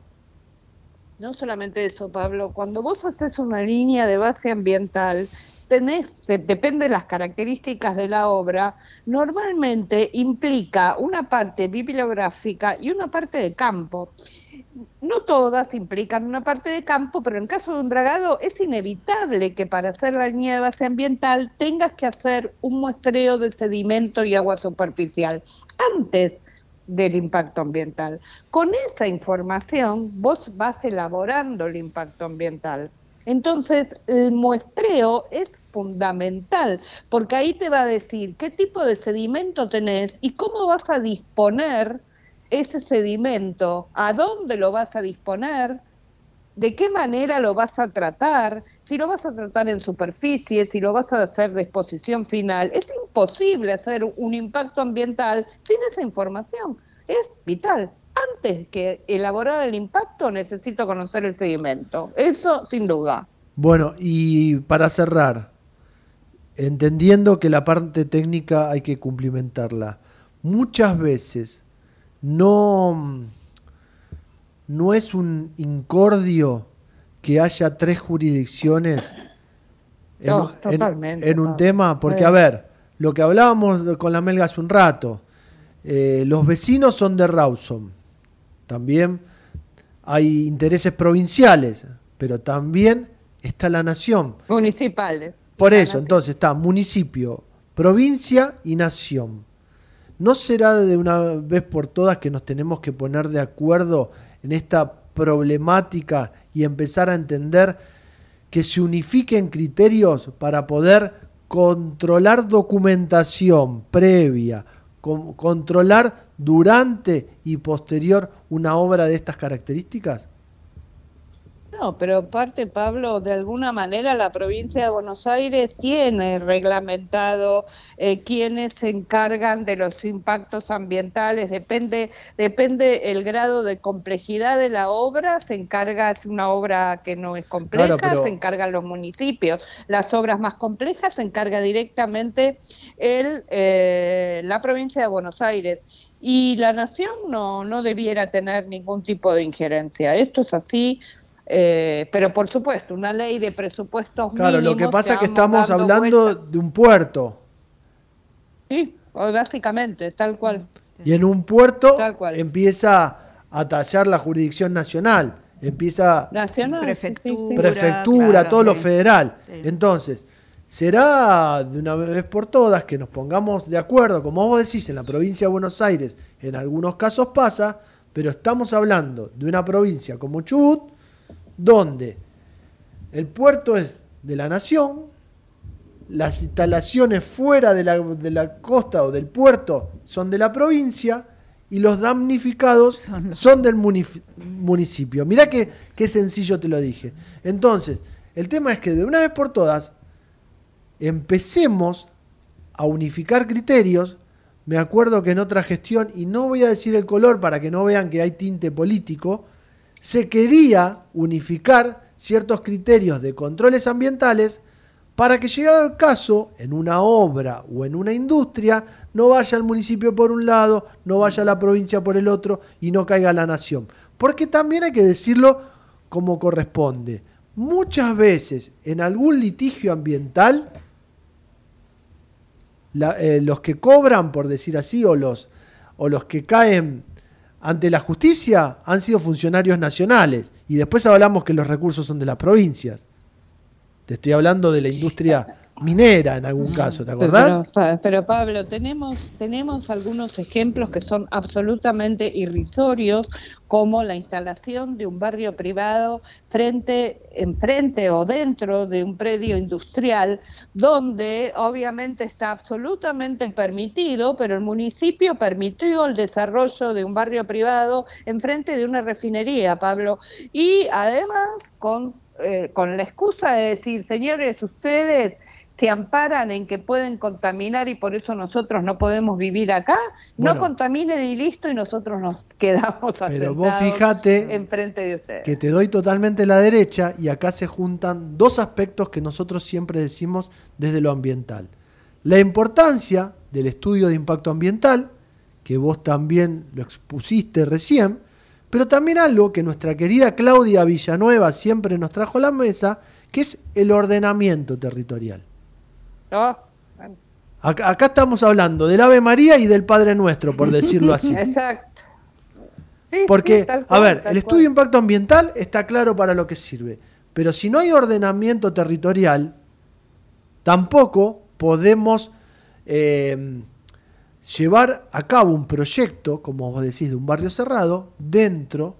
No solamente eso, Pablo. Cuando vos haces una línea de base ambiental, tenés, depende de las características de la obra, normalmente implica una parte bibliográfica y una parte de campo. No todas implican una parte de campo, pero en caso de un dragado es inevitable que para hacer la línea de base ambiental tengas que hacer un muestreo de sedimento y agua superficial antes del impacto ambiental. Con esa información vos vas elaborando el impacto ambiental. Entonces, el muestreo es fundamental, porque ahí te va a decir qué tipo de sedimento tenés y cómo vas a disponer ese sedimento, a dónde lo vas a disponer, de qué manera lo vas a tratar, si lo vas a tratar en superficie, si lo vas a hacer de exposición final. Es imposible hacer un impacto ambiental sin esa información. Es vital. Antes que elaborar el impacto necesito conocer el sedimento. Eso sin duda. Bueno, y para cerrar, entendiendo que la parte técnica hay que cumplimentarla, muchas veces no, no es un incordio que haya tres jurisdicciones en, un tema, porque a ver, lo que hablábamos con la Melga hace un rato, eh, los vecinos son de Rawson, también hay intereses provinciales, pero también está la nación. Municipales. Por eso, entonces está municipio, provincia y nación. ¿No será de una vez por todas que nos tenemos que poner de acuerdo en esta problemática y empezar a entender que se unifiquen criterios para poder controlar documentación previa, controlar durante y posterior una obra de estas características? No, pero aparte, Pablo, de alguna manera la provincia de Buenos Aires tiene reglamentado eh, quienes se encargan de los impactos ambientales. Depende, depende el grado de complejidad de la obra. Se encarga, es una obra que no es compleja, se encargan los municipios. Las obras más complejas se encarga directamente el, eh, la provincia de Buenos Aires y la nación no, no debiera tener ningún tipo de injerencia. Esto es así. Eh, pero por supuesto, una ley de presupuestos Claro, lo que pasa es que estamos hablando de un puerto. Sí, básicamente, tal cual. Y en un puerto empieza a tallar la jurisdicción nacional, empieza nacional, prefectura, todo lo federal. Entonces, será de una vez por todas que nos pongamos de acuerdo, como vos decís, en la provincia de Buenos Aires, en algunos casos pasa, pero estamos hablando de una provincia como Chubut, donde el puerto es de la nación, las instalaciones fuera de la, costa o del puerto son de la provincia y los damnificados son, del municipio. Mirá qué, qué sencillo te lo dije. Entonces, el tema es que de una vez por todas empecemos a unificar criterios. Me acuerdo que en otra gestión, y no voy a decir el color para que no vean que hay tinte político, se quería unificar ciertos criterios de controles ambientales para que llegado el caso, en una obra o en una industria, no vaya el municipio por un lado, no vaya la provincia por el otro y no caiga la nación. Porque también hay que decirlo como corresponde. Muchas veces en algún litigio ambiental, eh, los que cobran, por decir así, o los, o los que caen ante la justicia han sido funcionarios nacionales y después hablamos que los recursos son de las provincias. Te estoy hablando de la industria minera en algún caso, ¿te acordás? Pero, Pablo, tenemos, tenemos algunos ejemplos que son absolutamente irrisorios, como la instalación de un barrio privado frente, enfrente o dentro de un predio industrial, donde obviamente está absolutamente permitido, pero el municipio permitió el desarrollo de un barrio privado enfrente de una refinería, Pablo, y además con eh, con la excusa de decir, señores, ustedes se amparan en que pueden contaminar y por eso nosotros no podemos vivir acá, no contaminen y listo y nosotros nos quedamos pero vos fíjate enfrente de ustedes. Que te doy totalmente la derecha y acá se juntan dos aspectos que nosotros siempre decimos desde lo ambiental. La importancia del estudio de impacto ambiental, que vos también lo expusiste recién, pero también algo que nuestra querida Claudia Villanueva siempre nos trajo a la mesa, que es el ordenamiento territorial. Acá, estamos hablando del Ave María y del Padre Nuestro, por decirlo así. Exacto. Porque, a ver, el estudio de impacto ambiental está claro para lo que sirve, pero si no hay ordenamiento territorial, tampoco podemos eh, llevar a cabo un proyecto, como vos decís, de un barrio cerrado, dentro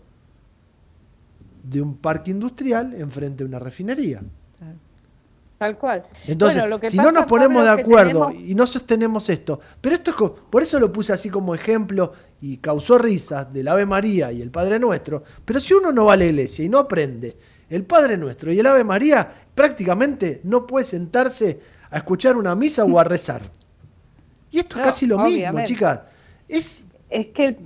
de un parque industrial enfrente de una refinería. Tal cual. Entonces, si no nos ponemos de acuerdo y no sostenemos esto, pero esto es, por eso lo puse así como ejemplo y causó risas del Ave María y el Padre Nuestro, pero si uno no va a la iglesia y no aprende el Padre Nuestro y el Ave María, prácticamente no puede sentarse a escuchar una misa o a rezar. Y esto es casi lo mismo, chicas. Es, es que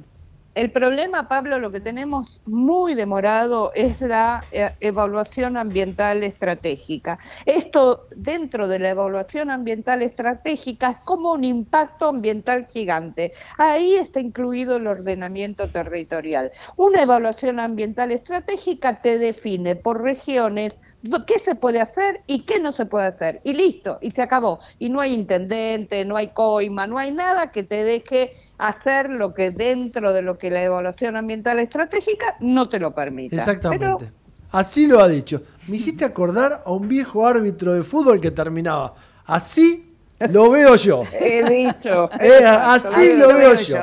el problema, Pablo, lo que tenemos muy demorado es la eh, evaluación ambiental estratégica. Esto, dentro de la evaluación ambiental estratégica, es como un impacto ambiental gigante. Ahí está incluido el ordenamiento territorial. Una evaluación ambiental estratégica te define por regiones qué se puede hacer y qué no se puede hacer. Y listo, y se acabó. Y no hay intendente, no hay coima, no hay nada que te deje hacer lo que dentro de lo que la evaluación ambiental estratégica no te lo permite. Exactamente. Así lo ha dicho. Me hiciste acordar a un viejo árbitro de fútbol que terminaba. Así lo veo yo. He dicho. Eh, así lo, veo, yo.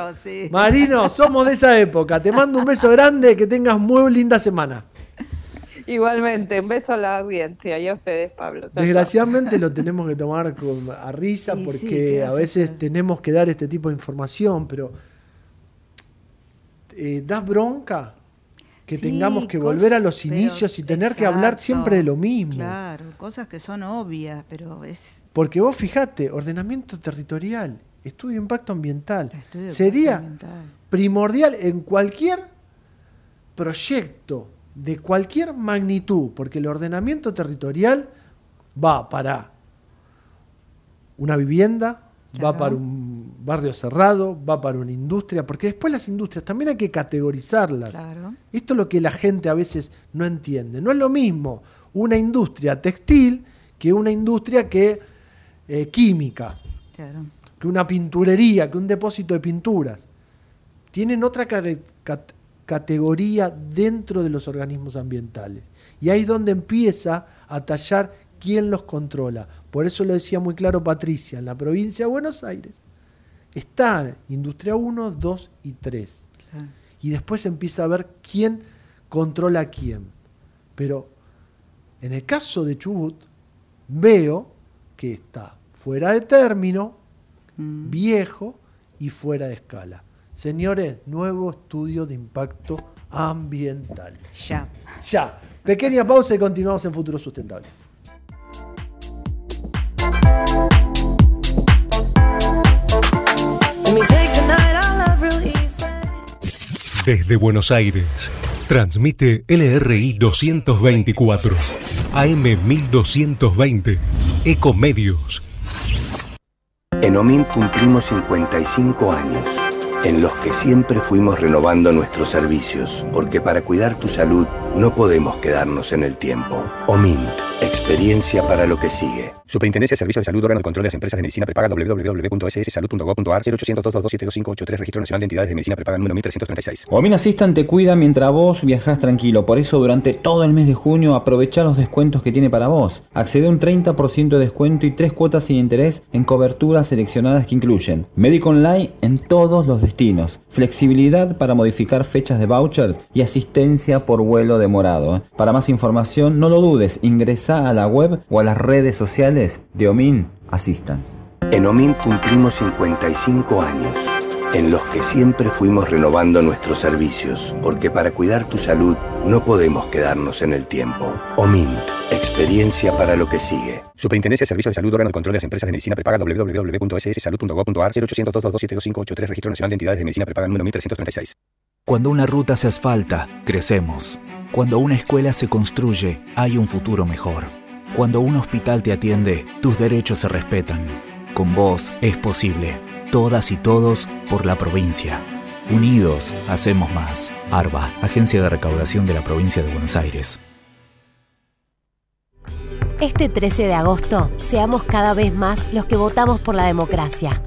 Marino, somos de esa época. Te mando un beso grande, que tengas muy linda semana. Igualmente, un beso a la audiencia y a ustedes, Pablo. Desgraciadamente lo tenemos que tomar con, a risa porque a veces tenemos que dar este tipo de información, pero eh, da bronca que tengamos que volver a los inicios y tener que hablar siempre de lo mismo. Claro, cosas que son obvias, pero es... Porque vos fijate, ordenamiento territorial, estudio de impacto ambiental, sería primordial en cualquier proyecto de cualquier magnitud, porque el ordenamiento territorial va para una vivienda, va para un barrio cerrado, va para una industria, porque después las industrias también hay que categorizarlas. Esto es lo que la gente a veces no entiende. No es lo mismo una industria textil que una industria que eh, química, que una pinturería, que un depósito de pinturas. Tienen otra categoría dentro de los organismos ambientales. Y ahí es donde empieza a tallar quién los controla. Por eso lo decía muy claro Patricia, en la provincia de Buenos Aires está Industria 1, 2 y 3. Y después empieza a ver quién controla a quién. Pero en el caso de Chubut, veo que está fuera de término, mm. viejo y fuera de escala. Señores, nuevo estudio de impacto ambiental. Ya. Ya. Pequeña pausa y continuamos en Futuro Sustentable. Desde Buenos Aires, transmite LRI 224, AM 1220, Ecomedios. En OMIN cumplimos 55 años, en los que siempre fuimos renovando nuestros servicios, porque para cuidar tu salud no podemos quedarnos en el tiempo. OMINT, experiencia para lo que sigue. Superintendencia de Servicios de Salud, órgano de control de las empresas de medicina prepaga www.sssalud.gov.ar 0800 227 Registro Nacional de Entidades de Medicina prepaga número 1336. OMIN Assistant te cuida mientras vos viajás tranquilo, por eso durante todo el mes de junio aprovecha los descuentos que tiene para vos. Accede a un 30% de descuento y tres cuotas sin interés en coberturas seleccionadas que incluyen médico online en todos los flexibilidad para modificar fechas de vouchers y asistencia por vuelo de morado. Para más información, no lo dudes, ingresa a la web o a las redes sociales de Omin Assistance. En Omin cumplimos 55 años, en los que siempre fuimos renovando nuestros servicios, porque para cuidar tu salud no podemos quedarnos en el tiempo. OMINT, experiencia para lo que sigue. Superintendencia de Servicios de Salud, órgano de control de las empresas de medicina prepaga www.sssalud.gov.ar 0800 227 Registro Nacional de Entidades de Medicina prepaga número 1336. Cuando una ruta se asfalta, crecemos. Cuando una escuela se construye, hay un futuro mejor. Cuando un hospital te atiende, tus derechos se respetan. Con vos es posible. Todas y todos por la provincia. Unidos, hacemos más. ARBA, Agencia de Recaudación de la Provincia de Buenos Aires. Este 13 de agosto, seamos cada vez más los que votamos por la democracia.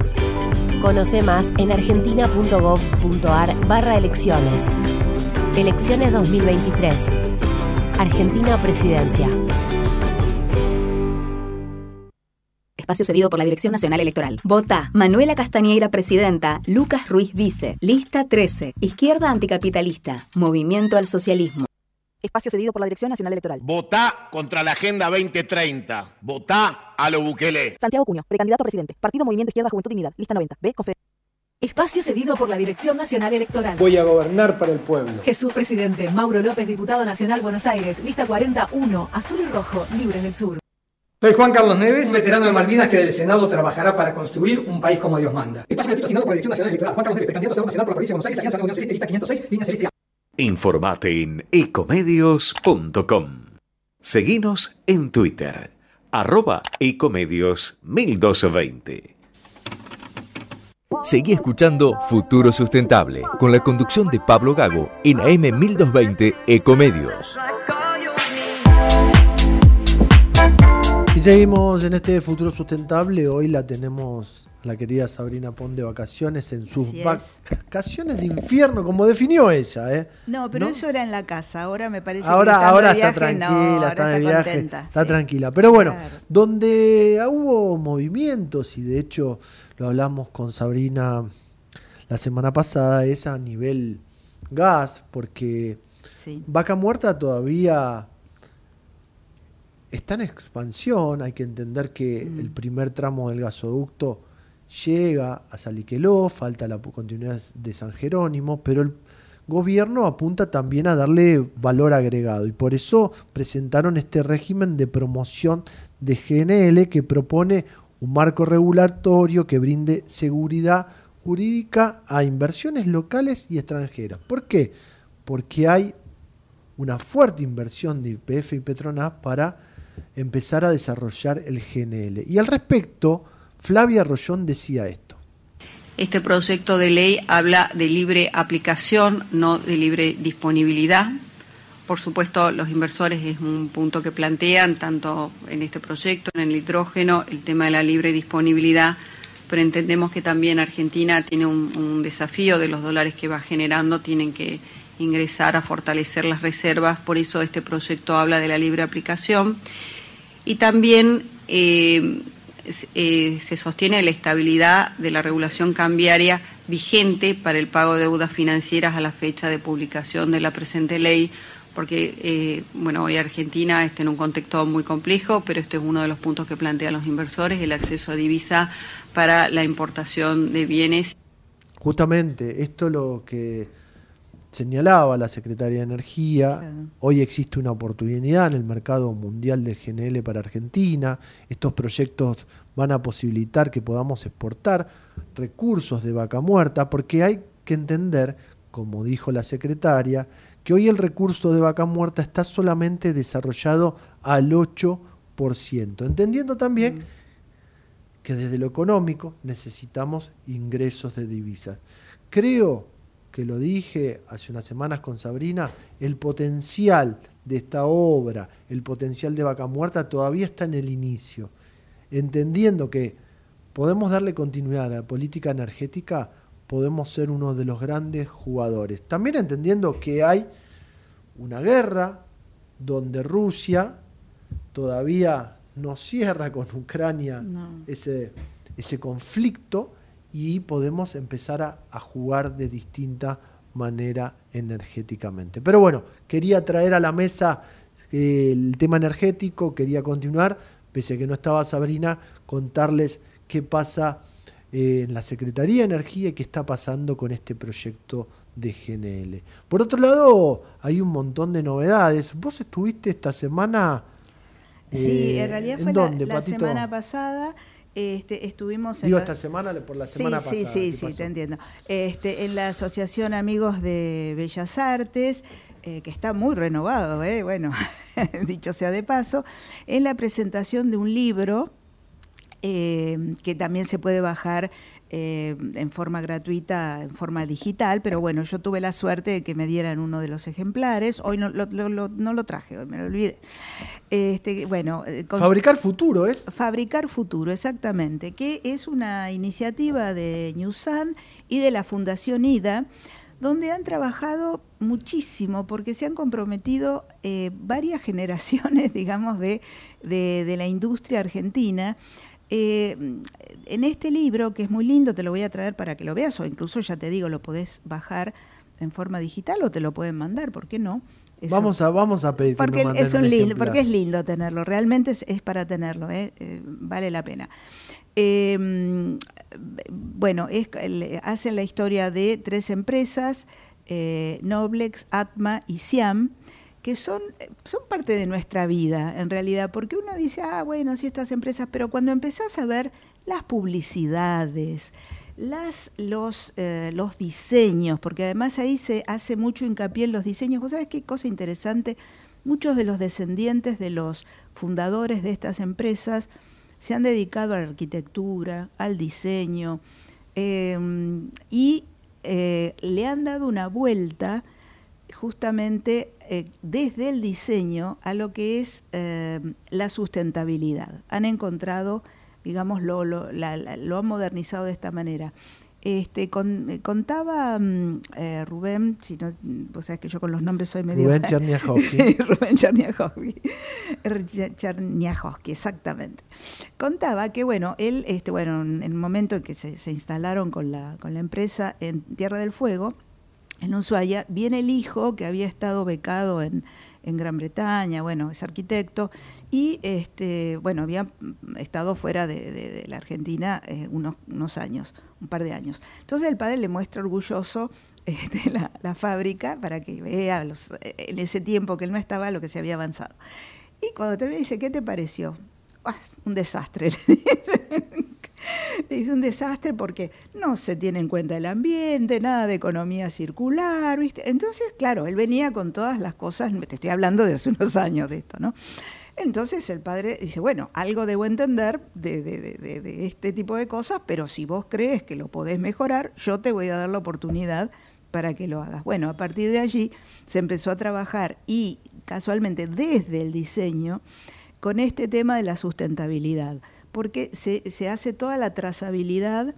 Conoce más en argentina.gov.ar barra elecciones. Elecciones 2023. Argentina Presidencia. Espacio cedido por la Dirección Nacional Electoral. Vota Manuela Castañeira Presidenta, Lucas Ruiz Vice, Lista 13, Izquierda Anticapitalista, Movimiento al Socialismo. Espacio cedido por la Dirección Nacional Electoral. Votá contra la Agenda 2030. Votá a lo Bukele. Santiago Cuño, precandidato a presidente. Partido Movimiento Izquierda Juventud Dignidad. Lista 90. B. Confe. Espacio cedido por la Dirección Nacional Electoral. Voy a gobernar para el pueblo. Jesús Presidente. Mauro López, Diputado Nacional Buenos Aires. Lista 41. Azul y Rojo. Libres del Sur. Soy Juan Carlos Neves, veterano de Malvinas que del Senado trabajará para construir un país como Dios manda. Espacio asignado por la Dirección Nacional Electoral. Juan Carlos Neves, precandidato a Senado Nacional por la provincia de Buenos Aires, Alianza de la Unión Celeste, lista 506, línea celeste Informate en ecomedios.com. Seguinos en Twitter, arroba ecomedios 1220. Seguí escuchando Futuro Sustentable con la conducción de Pablo Gago en AM 1220 Ecomedios. Y seguimos en este Futuro Sustentable. Hoy la tenemos la querida Sabrina Pon de vacaciones en sus vacaciones de infierno, como definió ella. ¿eh? No, pero eso era en la casa, ahora me parece ahora, que está ahora está tranquila, está de viaje, está tranquila. Pero bueno, donde hubo movimientos, y de hecho lo hablamos con Sabrina la semana pasada, es a nivel gas, porque Vaca Muerta todavía está en expansión, hay que entender que el primer tramo del gasoducto llega a Saliqueló, falta la continuidad de San Jerónimo, pero el gobierno apunta también a darle valor agregado y por eso presentaron este régimen de promoción de GNL que propone un marco regulatorio que brinde seguridad jurídica a inversiones locales y extranjeras. ¿Por qué? Porque hay una fuerte inversión de IPF y Petronas para empezar a desarrollar el GNL. Y al respecto, Flavia Rollón decía esto. Este proyecto de ley habla de libre aplicación, no de libre disponibilidad. Por supuesto, los inversores es un punto que plantean, tanto en este proyecto, en el hidrógeno, el tema de la libre disponibilidad, pero entendemos que también Argentina tiene un, desafío de los dólares que va generando, tienen que ingresar a fortalecer las reservas, por eso este proyecto habla de la libre aplicación. Y también eh, eh, se sostiene la estabilidad de la regulación cambiaria vigente para el pago de deudas financieras a la fecha de publicación de la presente ley, porque eh, bueno, hoy Argentina está en un contexto muy complejo, pero este es uno de los puntos que plantean los inversores, el acceso a divisa para la importación de bienes. Justamente, esto lo que señalaba la Secretaría de Energía, hoy existe una oportunidad en el mercado mundial de GNL para Argentina, estos proyectos van a posibilitar que podamos exportar recursos de vaca muerta, porque hay que entender, como dijo la secretaria, que hoy el recurso de vaca muerta está solamente desarrollado al 8%, entendiendo también mm. que desde lo económico necesitamos ingresos de divisas. Creo que lo dije hace unas semanas con Sabrina, el potencial de esta obra, el potencial de Vaca Muerta todavía está en el inicio. Entendiendo que podemos darle continuidad a la política energética, podemos ser uno de los grandes jugadores. También entendiendo que hay una guerra donde Rusia todavía no cierra con Ucrania ese, ese conflicto y podemos empezar a, jugar de distinta manera energéticamente. Pero bueno, quería traer a la mesa eh, el tema energético, quería continuar, pese a que no estaba Sabrina, contarles qué pasa eh, en la Secretaría de Energía y qué está pasando con este proyecto de GNL. Por otro lado, hay un montón de novedades. Vos estuviste esta semana... sí, en realidad fue la semana pasada este, estuvimos Digo, esta semana por la semana pasada. Sí, sí, sí, te entiendo. Este, en la Asociación Amigos de Bellas Artes, eh, que está muy renovado, eh, bueno, dicho sea de paso, en la presentación de un libro eh, que también se puede bajar eh, en forma gratuita, en forma digital, pero bueno, yo tuve la suerte de que me dieran uno de los ejemplares. Hoy no lo, no lo traje, hoy me lo olvidé. Este, bueno, eh, Fabricar Futuro es. Fabricar Futuro, exactamente, que es una iniciativa de Newsan y de la Fundación IDA donde han trabajado muchísimo porque se han comprometido eh, varias generaciones, digamos, de, de, de la industria argentina eh, en este libro, que es muy lindo, te lo voy a traer para que lo veas, o incluso ya te digo, lo podés bajar en forma digital o te lo pueden mandar, ¿por qué no? vamos a vamos a pedir porque es un lindo, porque es lindo tenerlo, realmente es, para tenerlo, ¿eh? Eh, vale la pena. Em, bueno, es, hacen la historia de tres empresas, Noblex, Atma y Siam, que son, son parte de nuestra vida, en realidad, porque uno dice, ah, bueno, sí, estas empresas, pero cuando empezás a ver las publicidades, las, los, eh, los diseños, porque además ahí se hace mucho hincapié en los diseños. ¿Vos sabés qué cosa interesante? Muchos de los descendientes de los fundadores de estas empresas se han dedicado a la arquitectura, al diseño, em, y eh, le han dado una vuelta justamente eh, desde el diseño a lo que es la sustentabilidad. Han encontrado, digamos, lo, lo, han modernizado de esta manera. Este, contaba mm, eh, Rubén, si no, vos sabés que yo con los nombres soy medio... Rubén Cherniajowski. Rubén Cherniajowski. exactamente. Contaba que, bueno, él, este, bueno, en el momento en que se, se instalaron con la, con la empresa en Tierra del Fuego, en Ushuaia, viene el hijo que había estado becado en, en Gran Bretaña, bueno, es arquitecto, y este, bueno, había estado fuera de, la Argentina eh, unos, unos, años, un par de años. Entonces el padre le muestra orgulloso este, la, la, fábrica para que vea los, en ese tiempo que él no estaba lo que se había avanzado. Y cuando termina dice, ¿qué te pareció? Ah, un desastre. Es un desastre porque no se tiene en cuenta el ambiente, nada de economía circular, ¿viste? Entonces, claro, él venía con todas las cosas, te estoy hablando de hace unos años de esto, ¿no? Entonces el padre dice, bueno, algo debo entender de, de, este tipo de cosas, pero si vos crees que lo podés mejorar, yo te voy a dar la oportunidad para que lo hagas. Bueno, a partir de allí se empezó a trabajar y casualmente desde el diseño con este tema de la sustentabilidad porque se, se hace toda la trazabilidad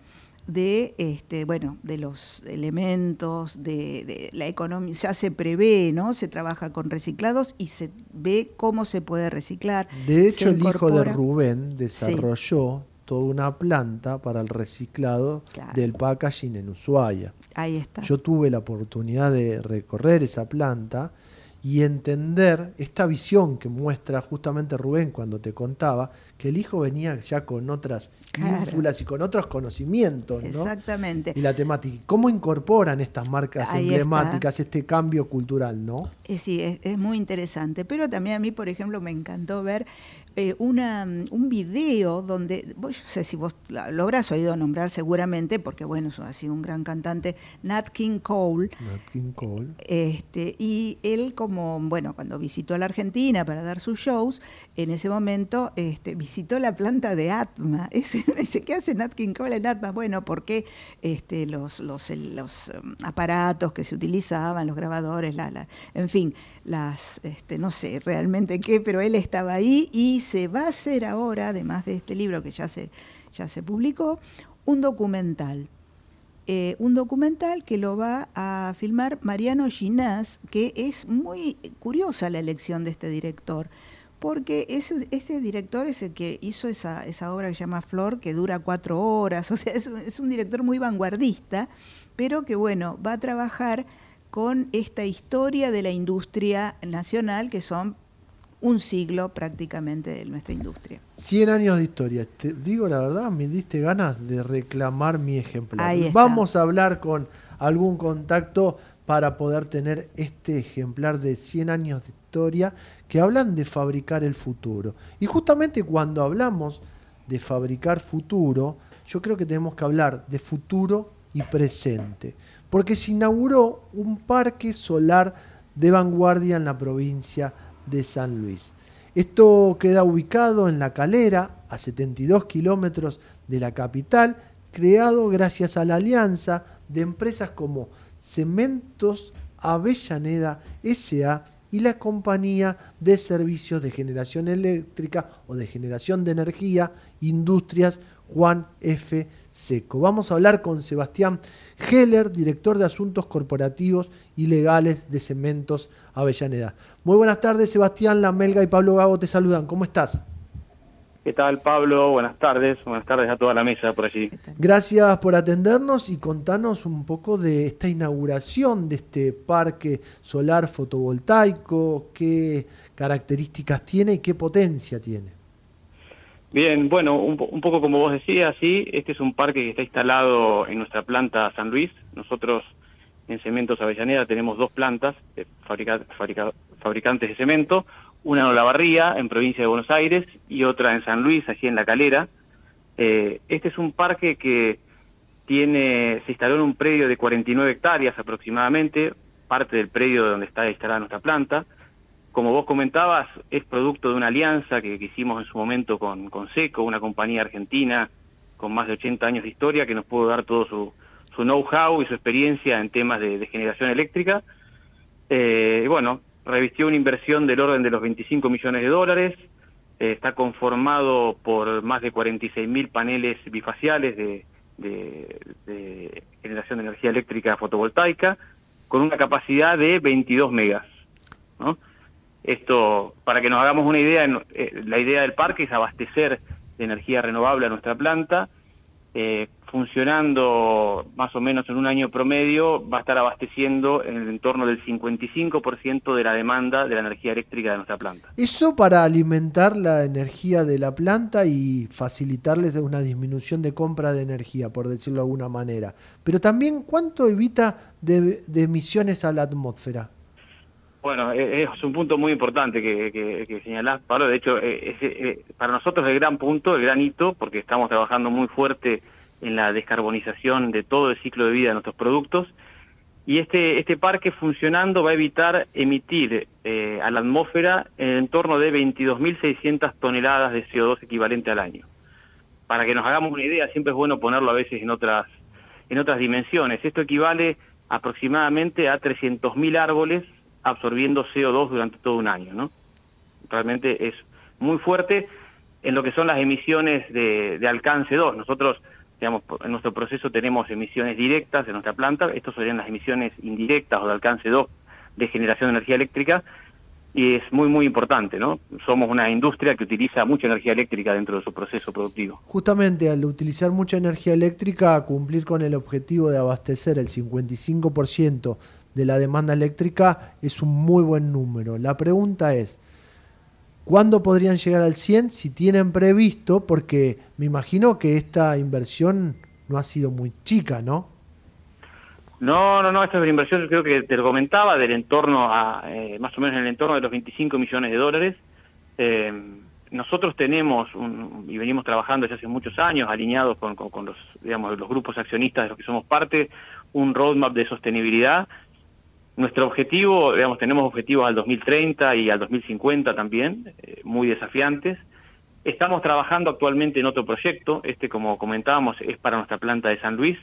de este bueno de los elementos de, la economía ya se prevé no se trabaja con reciclados y se ve cómo se puede reciclar de hecho el hijo de Rubén desarrolló toda una planta para el reciclado del packaging en Ushuaia. Ahí está. Yo tuve la oportunidad de recorrer esa planta y entender esta visión que muestra justamente Rubén cuando te contaba, que el hijo venía ya con otras ínfulas y con otros conocimientos. ¿no? Exactamente. Y la temática. ¿Cómo incorporan estas marcas emblemáticas este cambio cultural? ¿no? Eh, sí, es, muy interesante. Pero también a mí, por ejemplo, me encantó ver eh, una, un video donde, yo sé si vos lo habrás oído nombrar seguramente, porque bueno, ha sido un gran cantante, Nat King Cole. Nat King Cole. Este, y él como, bueno, cuando visitó a la Argentina para dar sus shows, en ese momento este, visitó la planta de Atma. Ese, ¿Qué hace Nat King Cole en Atma? Bueno, porque este, los, um, aparatos que se utilizaban, los grabadores, en fin, las, este, no sé realmente qué, pero él estaba ahí y se va a hacer ahora, además de este libro que ya se, ya se publicó, un documental. Eh, un documental que lo va a filmar Mariano Ginás, que es muy curiosa la elección de este director, porque este director es el que hizo esa, esa, obra que se llama Flor, que dura cuatro horas, o sea, es, es un director muy vanguardista, pero que bueno, va a trabajar con esta historia de la industria nacional, que son un siglo prácticamente de nuestra industria. 100 años de historia. Te digo la verdad, me diste ganas de reclamar mi ejemplar. Vamos a hablar con algún contacto para poder tener este ejemplar de 100 años de historia que hablan de fabricar el futuro. Y justamente cuando hablamos de fabricar futuro, yo creo que tenemos que hablar de futuro y presente porque se inauguró un parque solar de vanguardia en la provincia de San Luis. Esto queda ubicado en La Calera, a 72 kilómetros de la capital, creado gracias a la alianza de empresas como Cementos Avellaneda SA y la compañía de servicios de generación eléctrica o de generación de energía Industrias Juan F. Seco. Vamos a hablar con Sebastián Heller, director de Asuntos Corporativos y Legales de Cementos Avellaneda. Muy buenas tardes, Sebastián, La Melga y Pablo Gago te saludan. ¿Cómo estás? ¿Qué tal, Pablo? Buenas tardes. Buenas tardes a toda la mesa por allí. Gracias por atendernos y contanos un poco de esta inauguración de este parque solar fotovoltaico, qué características tiene y qué potencia tiene. Bien, bueno, un, poco como vos decías, sí, este es un parque que está instalado en nuestra planta San Luis. Nosotros en Cementos Avellaneda tenemos dos plantas de fabricantes de cemento, una en Olavarría, en provincia de Buenos Aires, y otra en San Luis, allí en La Calera. Eh, este es un parque que tiene, se instaló en un predio de 49 hectáreas aproximadamente, parte del predio donde está instalada nuestra planta como vos comentabas, es producto de una alianza que, hicimos en su momento con, con, SECO, una compañía argentina con más de 80 años de historia que nos pudo dar todo su, su know-how y su experiencia en temas de, generación eléctrica. Eh, bueno, revistió una inversión del orden de los 25 millones de dólares, eh, está conformado por más de 46 mil paneles bifaciales de, de generación de energía eléctrica fotovoltaica, con una capacidad de 22 megas. Esto, para que nos hagamos una idea, eh, la idea del parque es abastecer de energía renovable a nuestra planta eh, funcionando más o menos en un año promedio, va a estar abasteciendo en el entorno del 55% de la demanda de la energía eléctrica de nuestra planta. Eso para alimentar la energía de la planta y facilitarles una disminución de compra de energía, por decirlo de alguna manera. Pero también, ¿cuánto evita de, emisiones a la atmósfera? Bueno, e, es un punto muy importante que, que, señalás, Pablo. De hecho, eh, eh, para nosotros el gran punto, el gran hito, porque estamos trabajando muy fuerte en la descarbonización de todo el ciclo de vida de nuestros productos. Y este, este parque funcionando va a evitar emitir eh, a la atmósfera en torno de 22.600 toneladas de CO2 equivalente al año. Para que nos hagamos una idea, siempre es bueno ponerlo a veces en otras, en otras dimensiones. Esto equivale aproximadamente a 300.000 árboles absorbiendo CO2 durante todo un año. ¿no? Realmente es muy fuerte en lo que son las emisiones de, alcance 2. Nosotros en nuestro proceso tenemos emisiones directas en nuestra planta, estos serían las emisiones indirectas o de alcance 2 de generación de energía eléctrica, y es muy, muy importante, ¿no? Somos una industria que utiliza mucha energía eléctrica dentro de su proceso productivo. Justamente al utilizar mucha energía eléctrica, cumplir con el objetivo de abastecer el 55% de la demanda eléctrica es un muy buen número. La pregunta es, ¿Cuándo podrían llegar al 100 si tienen previsto? Porque me imagino que esta inversión no ha sido muy chica, ¿no? No, no, no, esta es una inversión, creo que te lo comentaba, del entorno a, eh, más o menos en el entorno de los 25 millones de dólares. Eh, nosotros tenemos, y venimos trabajando desde hace muchos años, alineados con, con, los, digamos, los grupos accionistas de los que somos parte, un roadmap de sostenibilidad nuestro objetivo, digamos, tenemos objetivos al 2030 y al 2050 también, eh, muy desafiantes. Estamos trabajando actualmente en otro proyecto, este como comentábamos es para nuestra planta de San Luis,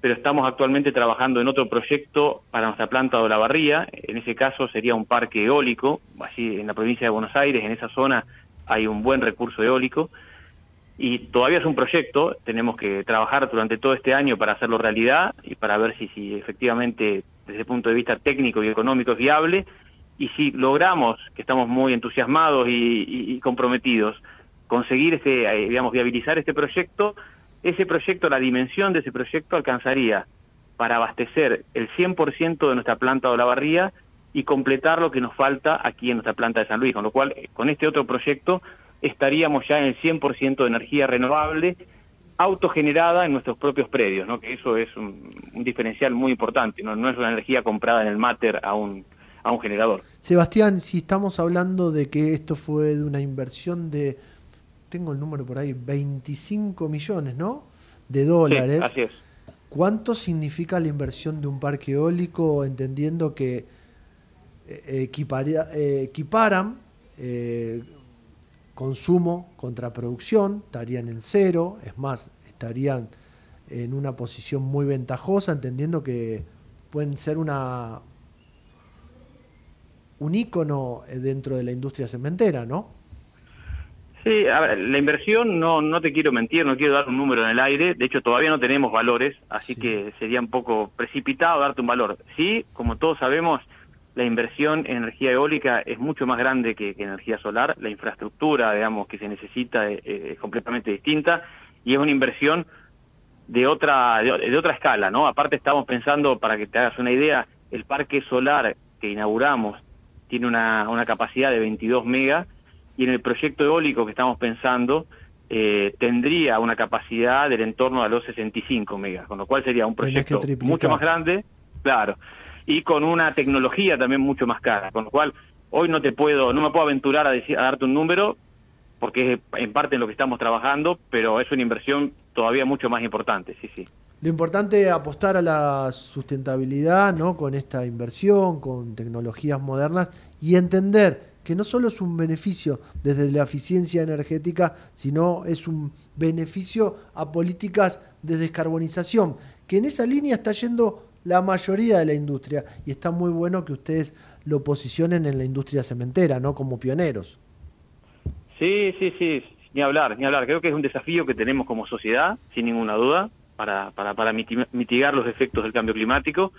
pero estamos actualmente trabajando en otro proyecto para nuestra planta de Olavarría, en ese caso sería un parque eólico, así en la provincia de Buenos Aires, en esa zona hay un buen recurso eólico, y todavía es un proyecto, tenemos que trabajar durante todo este año para hacerlo realidad y para ver si, si efectivamente desde el punto de vista técnico y económico es viable. Y si logramos, que estamos muy entusiasmados y, comprometidos, conseguir este, eh, digamos, viabilizar este proyecto, ese proyecto, la dimensión de ese proyecto alcanzaría para abastecer el 100% de nuestra planta de Olavarría y completar lo que nos falta aquí en nuestra planta de San Luis, con lo cual con este otro proyecto estaríamos ya en el 100% de energía renovable autogenerada en nuestros propios predios, ¿no? que eso es un, diferencial muy importante, ¿no? no es una energía comprada en el máter a un, a un generador. Sebastián, si estamos hablando de que esto fue de una inversión de, tengo el número por ahí, 25 millones, ¿no? De dólares. así es. ¿Cuánto significa la inversión de un parque eólico, entendiendo que eh, equiparía, eh, equiparan eh, consumo contra producción, estarían en cero, es más, estarían en una posición muy ventajosa, entendiendo que pueden ser una un ícono dentro de la industria cementera, ¿no? Sí, a ver, la inversión, no, no te quiero mentir, no quiero dar un número en el aire, de hecho todavía no tenemos valores, así que sería un poco precipitado darte un valor. Sí, como todos sabemos, la inversión en energía eólica es mucho más grande que, energía solar, la infraestructura, digamos, que se necesita eh, eh, es, completamente distinta y es una inversión de otra de, otra escala, ¿no? Aparte estamos pensando, para que te hagas una idea, el parque solar que inauguramos tiene una, una capacidad de 22 megas y en el proyecto eólico que estamos pensando eh, tendría una capacidad del entorno a los 65 megas, con lo cual sería un proyecto mucho más grande, claro y con una tecnología también mucho más cara, con lo cual hoy no te puedo, no me puedo aventurar a, decir, a darte un número porque es en parte en lo que estamos trabajando, pero es una inversión todavía mucho más importante, sí, sí. Lo importante es apostar a la sustentabilidad, ¿no? Con esta inversión, con tecnologías modernas y entender que no solo es un beneficio desde la eficiencia energética, sino es un beneficio a políticas de descarbonización, que en esa línea está yendo la mayoría de la industria y está muy bueno que ustedes lo posicionen en la industria cementera, ¿no? Como pioneros. Sí, sí, sí, ni hablar, ni hablar. Creo que es un desafío que tenemos como sociedad, sin ninguna duda, para, para, para mitigar los efectos del cambio climático.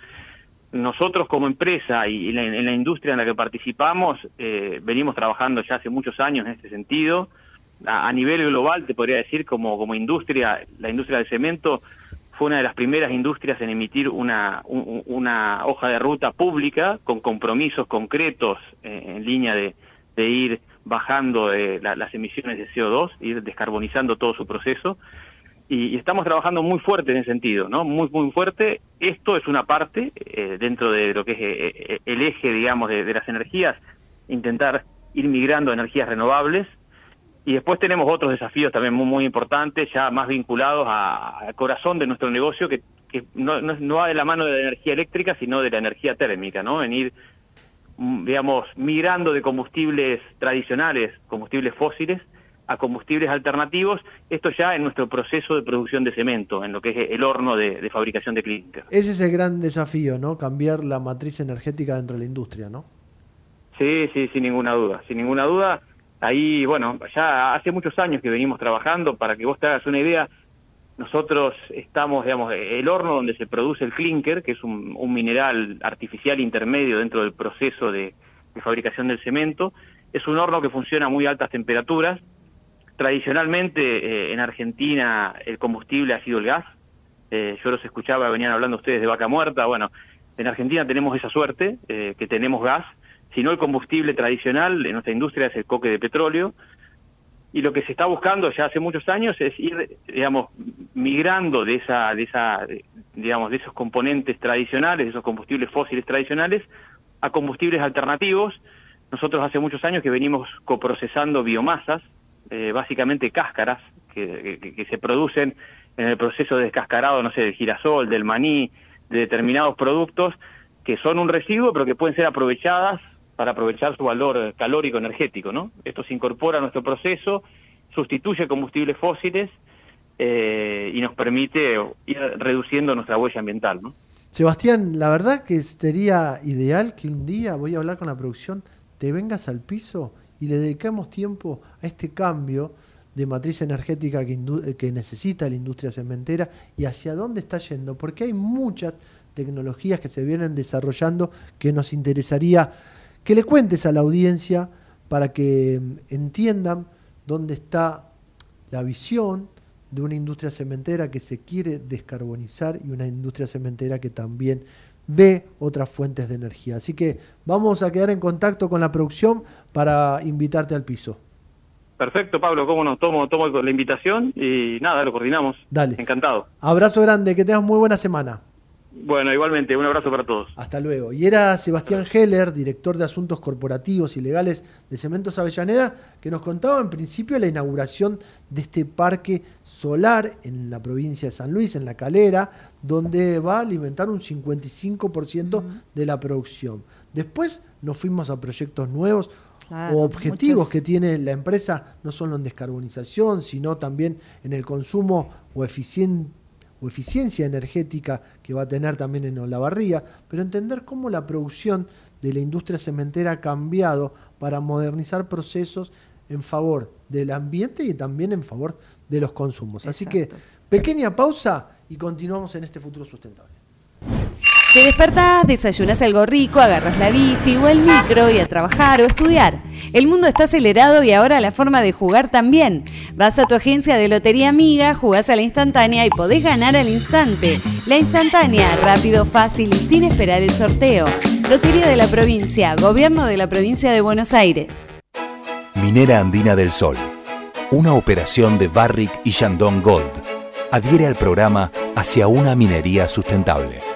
Nosotros como empresa y en la industria en la que participamos, eh, venimos trabajando ya hace muchos años en este sentido. a, nivel global, te podría decir, como, como industria, la industria del cemento fue una de las primeras industrias en emitir una, hoja de ruta pública con compromisos concretos eh, en línea de, ir bajando eh, las emisiones de CO2, ir descarbonizando todo su proceso. Y, estamos trabajando muy fuerte en ese sentido, ¿no? Muy, muy fuerte. Esto es una parte eh, dentro de lo que es el eje, digamos, de, de las energías, intentar ir migrando a energías renovables, y después tenemos otros desafíos también muy, muy importantes, ya más vinculados al corazón de nuestro negocio, que, no, no, va de la mano de la energía eléctrica, sino de la energía térmica, ¿no? En ir, mm, digamos, migrando de combustibles tradicionales, combustibles fósiles, a combustibles alternativos, esto ya en nuestro proceso de producción de cemento, en lo que es el horno de, de fabricación de clínica. Ese es el gran desafío, ¿no? Cambiar la matriz energética dentro de la industria, ¿no? Sí, sí, sin ninguna duda, sin ninguna duda Ahí, bueno, ya hace muchos años que venimos trabajando, para que vos te hagas una idea, nosotros estamos, digamos, el horno donde se produce el clinker, que es un, mineral artificial intermedio dentro del proceso de, fabricación del cemento, es un horno que funciona a muy altas temperaturas. Tradicionalmente eh, en Argentina el combustible ha sido el gas. Eh, yo los escuchaba, venían hablando ustedes de vaca muerta. Bueno, en Argentina tenemos esa suerte, eh, que tenemos gas si no el combustible tradicional en nuestra industria es el coque de petróleo. Y lo que se está buscando ya hace muchos años es ir, digamos, migrando de esa, de esa, digamos, de esos componentes tradicionales, de esos combustibles fósiles tradicionales, a combustibles alternativos. Nosotros hace muchos años que venimos coprocesando biomasas, eh, básicamente cáscaras, que, que, se producen en el proceso de descascarado, no sé, del girasol, del maní, de determinados productos, que son un residuo, pero que pueden ser aprovechadas para aprovechar su valor calórico energético, ¿no? Esto se incorpora a nuestro proceso, sustituye combustibles fósiles eh, y nos permite ir reduciendo nuestra huella ambiental. Sebastián, la verdad que sería ideal que un día, voy a hablar con la producción, te vengas al piso y le dediquemos tiempo a este cambio de matriz energética que, que necesita la industria cementera y hacia dónde está yendo, porque hay muchas tecnologías que se vienen desarrollando que nos interesaría que le cuentes a la audiencia para que mm, entiendan dónde está la visión de una industria cementera que se quiere descarbonizar y una industria cementera que también ve otras fuentes de energía. Así que vamos a quedar en contacto con la producción para invitarte al piso. Perfecto, Pablo, cómo no, tomo, tomo la invitación y nada, lo coordinamos. Dale. Encantado. Abrazo grande, que tengas muy buena semana. Bueno, igualmente, un abrazo para todos. Hasta luego. Y era Sebastián Heller, director de Asuntos Corporativos y Legales de Cementos Avellaneda, que nos contaba en principio la inauguración de este parque solar en la provincia de San Luis, en La Calera, donde va a alimentar un 55% de la producción. Después nos fuimos a proyectos nuevos o objetivos que tiene la empresa, no solo en descarbonización, sino también en el consumo o eficiente o eficiencia energética que va a tener también en Olavarría, pero entender cómo la producción de la industria cementera ha cambiado para modernizar procesos en favor del ambiente y también en favor de los consumos. Así que pequeña pausa y continuamos en este futuro sustentable. Te despertás, desayunas algo rico, agarras la bici o el micro y a trabajar o estudiar. El mundo está acelerado y ahora la forma de jugar también. Vas a tu agencia de lotería amiga, jugás a la instantánea y podés ganar al instante. La instantánea, rápido, fácil y sin esperar el sorteo. Lotería de la provincia, Gobierno de la provincia de Buenos Aires. Minera Andina del Sol. Una operación de Barrick y Shandong Gold. Adhiere al programa hacia una minería sustentable.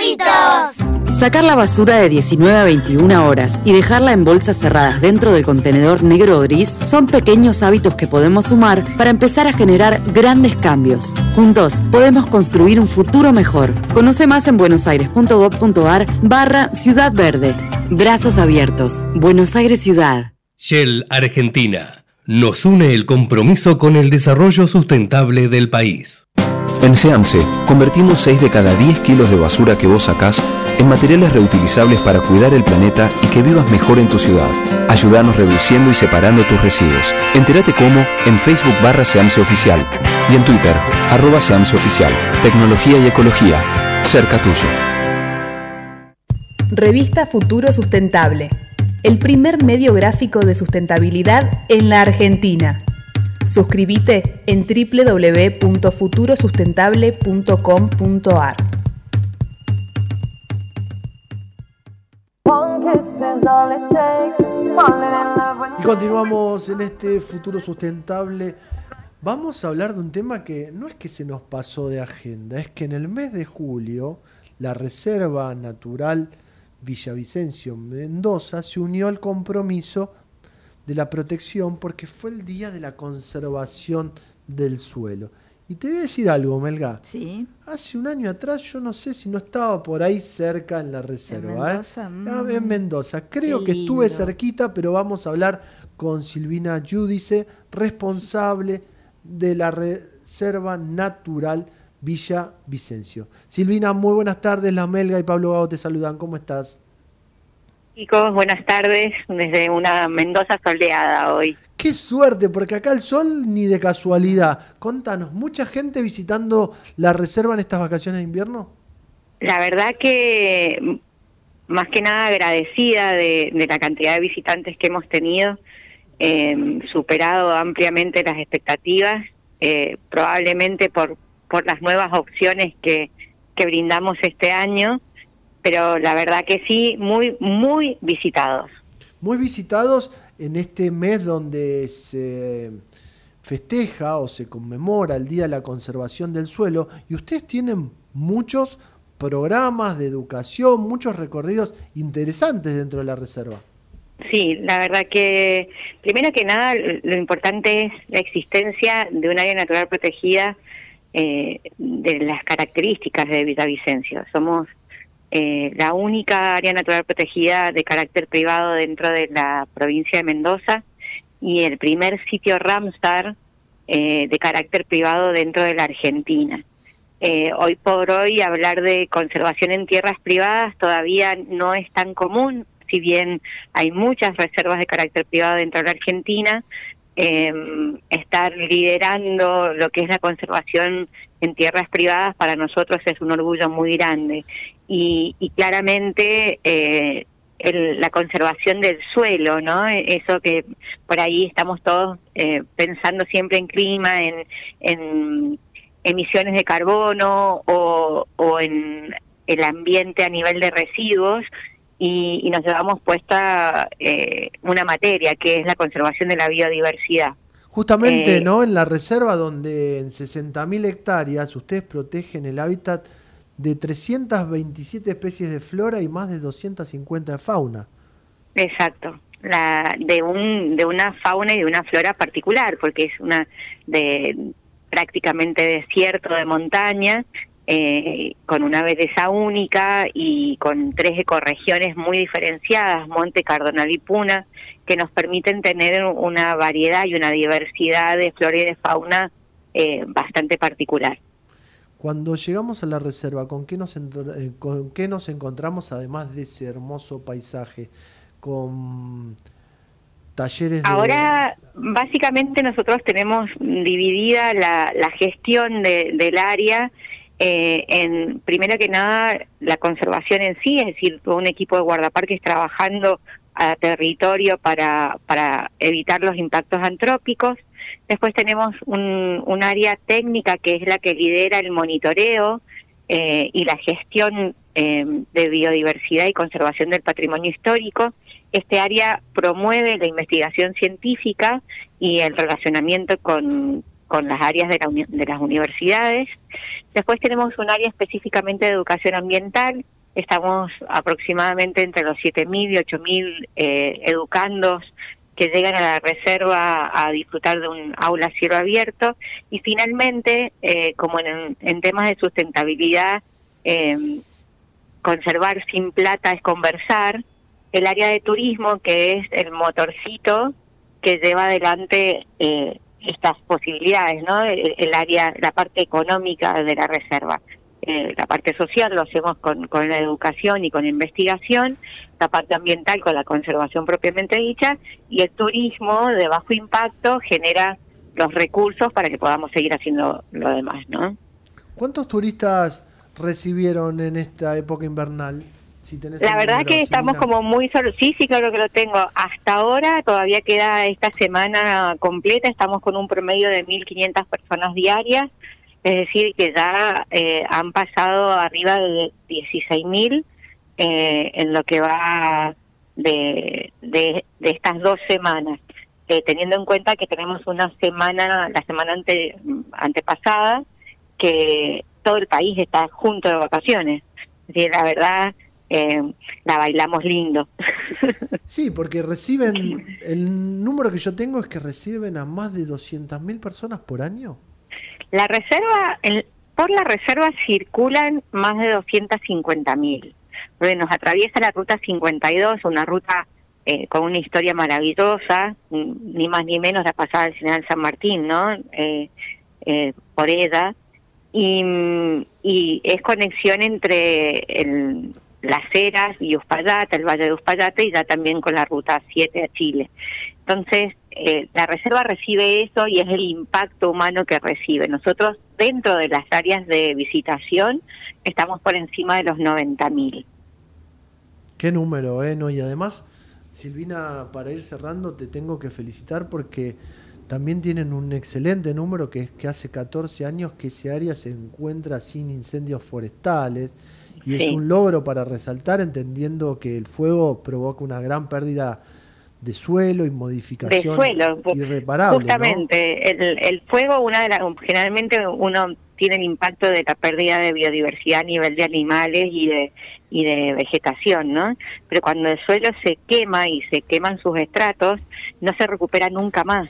Hábitos. Sacar la basura de 19 a 21 horas y dejarla en bolsas cerradas dentro del contenedor negro o gris son pequeños hábitos que podemos sumar para empezar a generar grandes cambios. Juntos podemos construir un futuro mejor. Conoce más en buenosaires.gov.ar barra Ciudad Verde. Brazos abiertos. Buenos Aires Ciudad. Shell Argentina. Nos une el compromiso con el desarrollo sustentable del país. En SEAMSE, convertimos 6 de cada 10 kilos de basura que vos sacás en materiales reutilizables para cuidar el planeta y que vivas mejor en tu ciudad. Ayúdanos reduciendo y separando tus residuos. Entérate cómo en Facebook barra SEAMSE Oficial y en Twitter, arroba SEAMSE Oficial. Tecnología y ecología, cerca tuyo. Revista Futuro Sustentable, el primer medio gráfico de sustentabilidad en la Argentina. Suscríbete en www.futurosustentable.com.ar. Y continuamos en este futuro sustentable. Vamos a hablar de un tema que no es que se nos pasó de agenda, es que en el mes de julio la Reserva Natural Villavicencio Mendoza se unió al compromiso de la protección porque fue el día de la conservación del suelo. Y te voy a decir algo, Melga. Sí. Hace un año atrás yo no sé si no estaba por ahí cerca en la reserva. En Mendoza. ¿eh? Ah, en Mendoza. Creo que estuve cerquita, pero vamos a hablar con Silvina Yudice, responsable de la Reserva Natural Villa Vicencio. Silvina, muy buenas tardes. La Melga y Pablo Gago te saludan. ¿Cómo estás? Chicos, buenas tardes desde una Mendoza soleada hoy. Qué suerte, porque acá el sol ni de casualidad. Contanos, ¿mucha gente visitando la reserva en estas vacaciones de invierno? La verdad que más que nada agradecida de, la cantidad de visitantes que hemos tenido, eh, superado ampliamente las expectativas, eh, probablemente por, por las nuevas opciones que, que brindamos este año pero la verdad que sí, muy, muy visitados. Muy visitados en este mes donde se festeja o se conmemora el Día de la Conservación del Suelo y ustedes tienen muchos programas de educación, muchos recorridos interesantes dentro de la reserva. Sí, la verdad que primero que nada lo importante es la existencia de un área natural protegida eh, de las características de Villavicencio. Somos eh, la única área natural protegida de carácter privado dentro de la provincia de Mendoza y el primer sitio Ramsar eh, de carácter privado dentro de la Argentina. Eh, hoy por hoy hablar de conservación en tierras privadas todavía no es tan común, si bien hay muchas reservas de carácter privado dentro de la Argentina, eh, estar liderando lo que es la conservación en tierras privadas para nosotros es un orgullo muy grande y, claramente eh, la conservación del suelo, ¿no? Eso que por ahí estamos todos eh, pensando siempre en clima, en, emisiones de carbono o, en el ambiente a nivel de residuos y, nos llevamos puesta eh, una materia que es la conservación de la biodiversidad. Justamente, ¿no? En la reserva donde en 60.000 hectáreas ustedes protegen el hábitat de 327 especies de flora y más de 250 de fauna. Exacto, la, de, un, de una fauna y de una flora particular, porque es una de prácticamente desierto de montaña, eh, con una belleza única y con tres ecorregiones muy diferenciadas, Monte, Cardonal y Puna, que nos permiten tener una variedad y una diversidad de flora y de fauna eh, bastante particular. Cuando llegamos a la reserva, ¿con qué, nos eh, ¿con qué nos encontramos además de ese hermoso paisaje? Con talleres de... Ahora, básicamente nosotros tenemos dividida la, gestión del área eh, en, primero que nada, la conservación en sí, es decir, un equipo de guardaparques trabajando a territorio para, para evitar los impactos antrópicos. Después tenemos un, área técnica que es la que lidera el monitoreo eh, y la gestión eh, de biodiversidad y conservación del patrimonio histórico. Este área promueve la investigación científica y el relacionamiento con, con las áreas de, de las universidades. Después tenemos un área específicamente de educación ambiental estamos aproximadamente entre los 7.000 y 8.000 eh, educandos que llegan a la reserva a disfrutar de un aula a cielo abierto y finalmente, eh, como en, temas de sustentabilidad, eh, conservar sin plata es conversar, el área de turismo, que es el motorcito que lleva adelante eh, estas posibilidades, ¿no? El, área, la parte económica de la reserva. Eh, la parte social lo hacemos con, con la educación y con investigación, la parte ambiental con la conservación propiamente dicha, y el turismo de bajo impacto genera los recursos para que podamos seguir haciendo lo demás, ¿no? ¿Cuántos turistas recibieron en esta época invernal? la verdad que estamos como muy solo, sí, sí, claro que lo tengo. Hasta ahora todavía queda esta semana completa, estamos con un promedio de 1.500 personas diarias, es decir, que ya eh, han pasado arriba de 16.000 eh, en lo que va de, de, estas dos semanas. Eh, teniendo en cuenta que tenemos una semana, la semana ante, antepasada, que todo el país está junto de vacaciones. Es la verdad, eh, la bailamos lindo. Sí, porque reciben, el número que yo tengo es que reciben a más de 200.000 personas por año. La reserva, por la reserva circulan más de 250.000. Porque nos atraviesa la ruta 52, una ruta eh, con una historia maravillosa, ni más ni menos la pasada del General San Martín, ¿no? Eh, eh, por ella. Y, y es conexión entre el, las Heras y Uspallata, el Valle de Uspallata y ya también con la Ruta 7 a Chile. Entonces, eh, la reserva recibe eso y es el impacto humano que recibe. Nosotros, dentro de las áreas de visitación, estamos por encima de los 90.000. Qué número, ¿eh? No, y además, Silvina, para ir cerrando, te tengo que felicitar porque también tienen un excelente número que es que hace 14 años que ese área se encuentra sin incendios forestales y es un logro para resaltar entendiendo que el fuego provoca una gran pérdida de suelo y modificación de suelo, irreparable. Justamente, el, el, fuego, una de las, generalmente uno tiene el impacto de la pérdida de biodiversidad a nivel de animales y de, y de vegetación, ¿no? Pero cuando el suelo se quema y se queman sus estratos, no se recupera nunca más.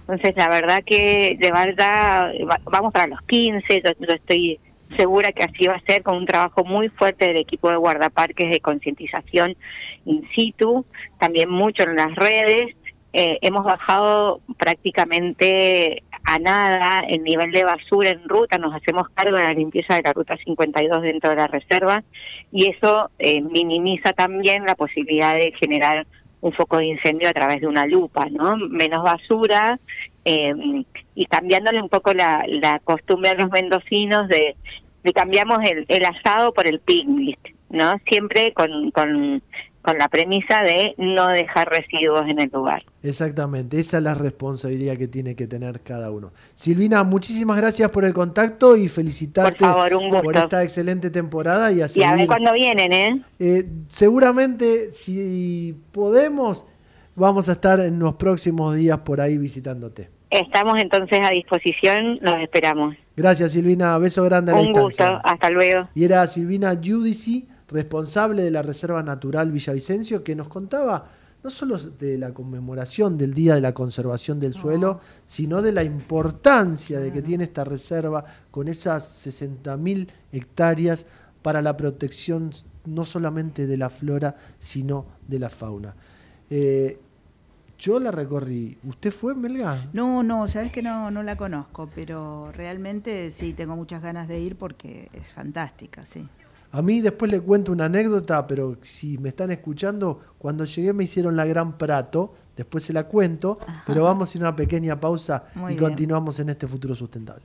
Entonces, la verdad que de verdad, vamos para los 15, yo estoy segura que así va a ser con un trabajo muy fuerte del equipo de guardaparques de concientización in situ, también mucho en las redes. Eh, hemos bajado prácticamente a nada el nivel de basura en ruta, nos hacemos cargo de la limpieza de la ruta 52 dentro de la reserva y eso eh, minimiza también la posibilidad de generar un foco de incendio a través de una lupa, ¿no? Menos basura eh, y cambiándole un poco la, la costumbre a los mendocinos de le cambiamos el, el asado por el picnic, ¿no? Siempre con, con, con la premisa de no dejar residuos en el lugar. Exactamente, esa es la responsabilidad que tiene que tener cada uno. Silvina, muchísimas gracias por el contacto y felicitarte por, esta excelente temporada. Y, a, y a ver cuándo vienen, ¿eh? ¿eh? Seguramente, si podemos, vamos a estar en los próximos días por ahí visitándote. Estamos entonces a disposición, los esperamos. Gracias Silvina, beso grande a la Un gusto, hasta luego. Y era Silvina Judici, responsable de la Reserva Natural Villavicencio, que nos contaba no solo de la conmemoración del Día de la Conservación del Suelo, sino de la importancia de que tiene esta reserva con esas 60.000 hectáreas para la protección no solamente de la flora, sino de la fauna. Eh, yo la recorrí. ¿Usted fue, Melga? No, no, sabes que no, no la conozco, pero realmente sí tengo muchas ganas de ir porque es fantástica, sí. A mí después le cuento una anécdota, pero si me están escuchando, cuando llegué me hicieron la gran prato, después se la cuento, pero vamos a ir a una pequeña pausa y continuamos en este futuro sustentable.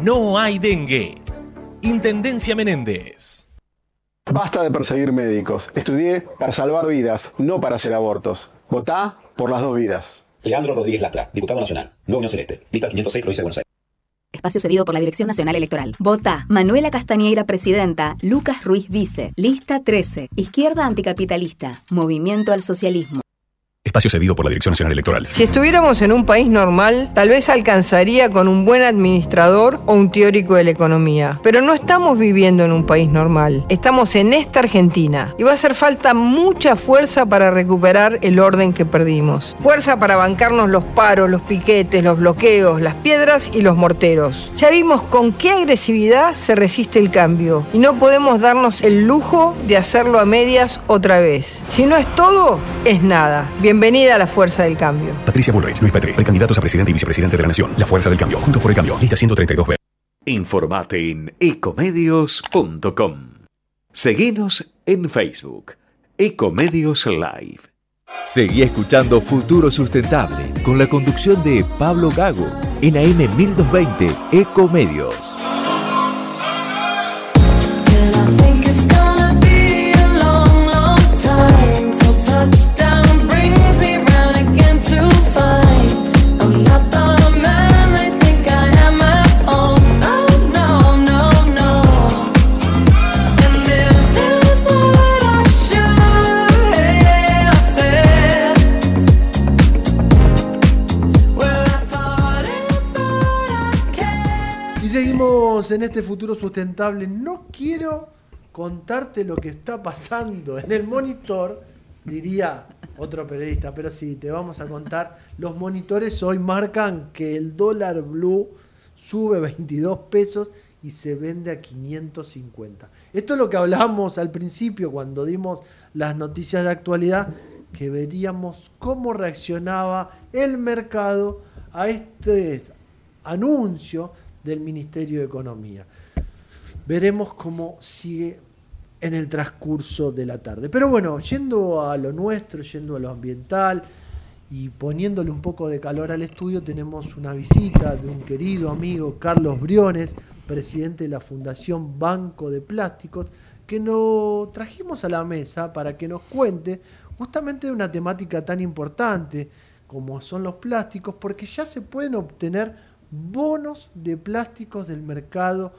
no hay dengue. Intendencia Menéndez. Basta de perseguir médicos. Estudié para salvar vidas, no para hacer abortos. Votá por las dos vidas. Leandro Rodríguez Lastra, diputado nacional, Nueva Unión Celeste, lista 506, provincia de Buenos Aires. Espacio cedido por la Dirección Nacional Electoral. Vota Manuela Castañeira, presidenta. Lucas Ruiz Vice. Lista 13. Izquierda anticapitalista. Movimiento al socialismo. Espacio cedido por la Dirección Nacional Electoral. Si estuviéramos en un país normal, tal vez alcanzaría con un buen administrador o un teórico de la economía. Pero no estamos viviendo en un país normal. Estamos en esta Argentina. Y va a hacer falta mucha fuerza para recuperar el orden que perdimos. Fuerza para bancarnos los paros, los piquetes, los bloqueos, las piedras y los morteros. Ya vimos con qué agresividad se resiste el cambio. Y no podemos darnos el lujo de hacerlo a medias otra vez. Si no es todo, es nada. Bienvenida a la Fuerza del Cambio. Patricia Bullrich, Luis Petri, precandidatos a presidente y vicepresidente de la Nación. La Fuerza del Cambio. Juntos por el Cambio. Lista 132B. Informate en ecomedios.com. Seguinos en Facebook. Ecomedios Live. Seguí escuchando Futuro Sustentable con la conducción de Pablo Gago en AM 1220 Ecomedios. Este futuro sustentable. No quiero contarte lo que está pasando en el monitor, diría otro periodista, pero sí, te vamos a contar. Los monitores hoy marcan que el dólar blue sube 22 pesos y se vende a 550. Esto es lo que hablábamos al principio cuando dimos las noticias de actualidad, que veríamos cómo reaccionaba el mercado a este anuncio del Ministerio de Economía. Veremos cómo sigue en el transcurso de la tarde. Pero bueno, yendo a lo nuestro, yendo a lo ambiental y poniéndole un poco de calor al estudio, tenemos una visita de un querido amigo, Carlos Briones, presidente de la Fundación Banco de Plásticos, que nos trajimos a la mesa para que nos cuente justamente de una temática tan importante como son los plásticos, porque ya se pueden obtener bonos de plásticos del mercado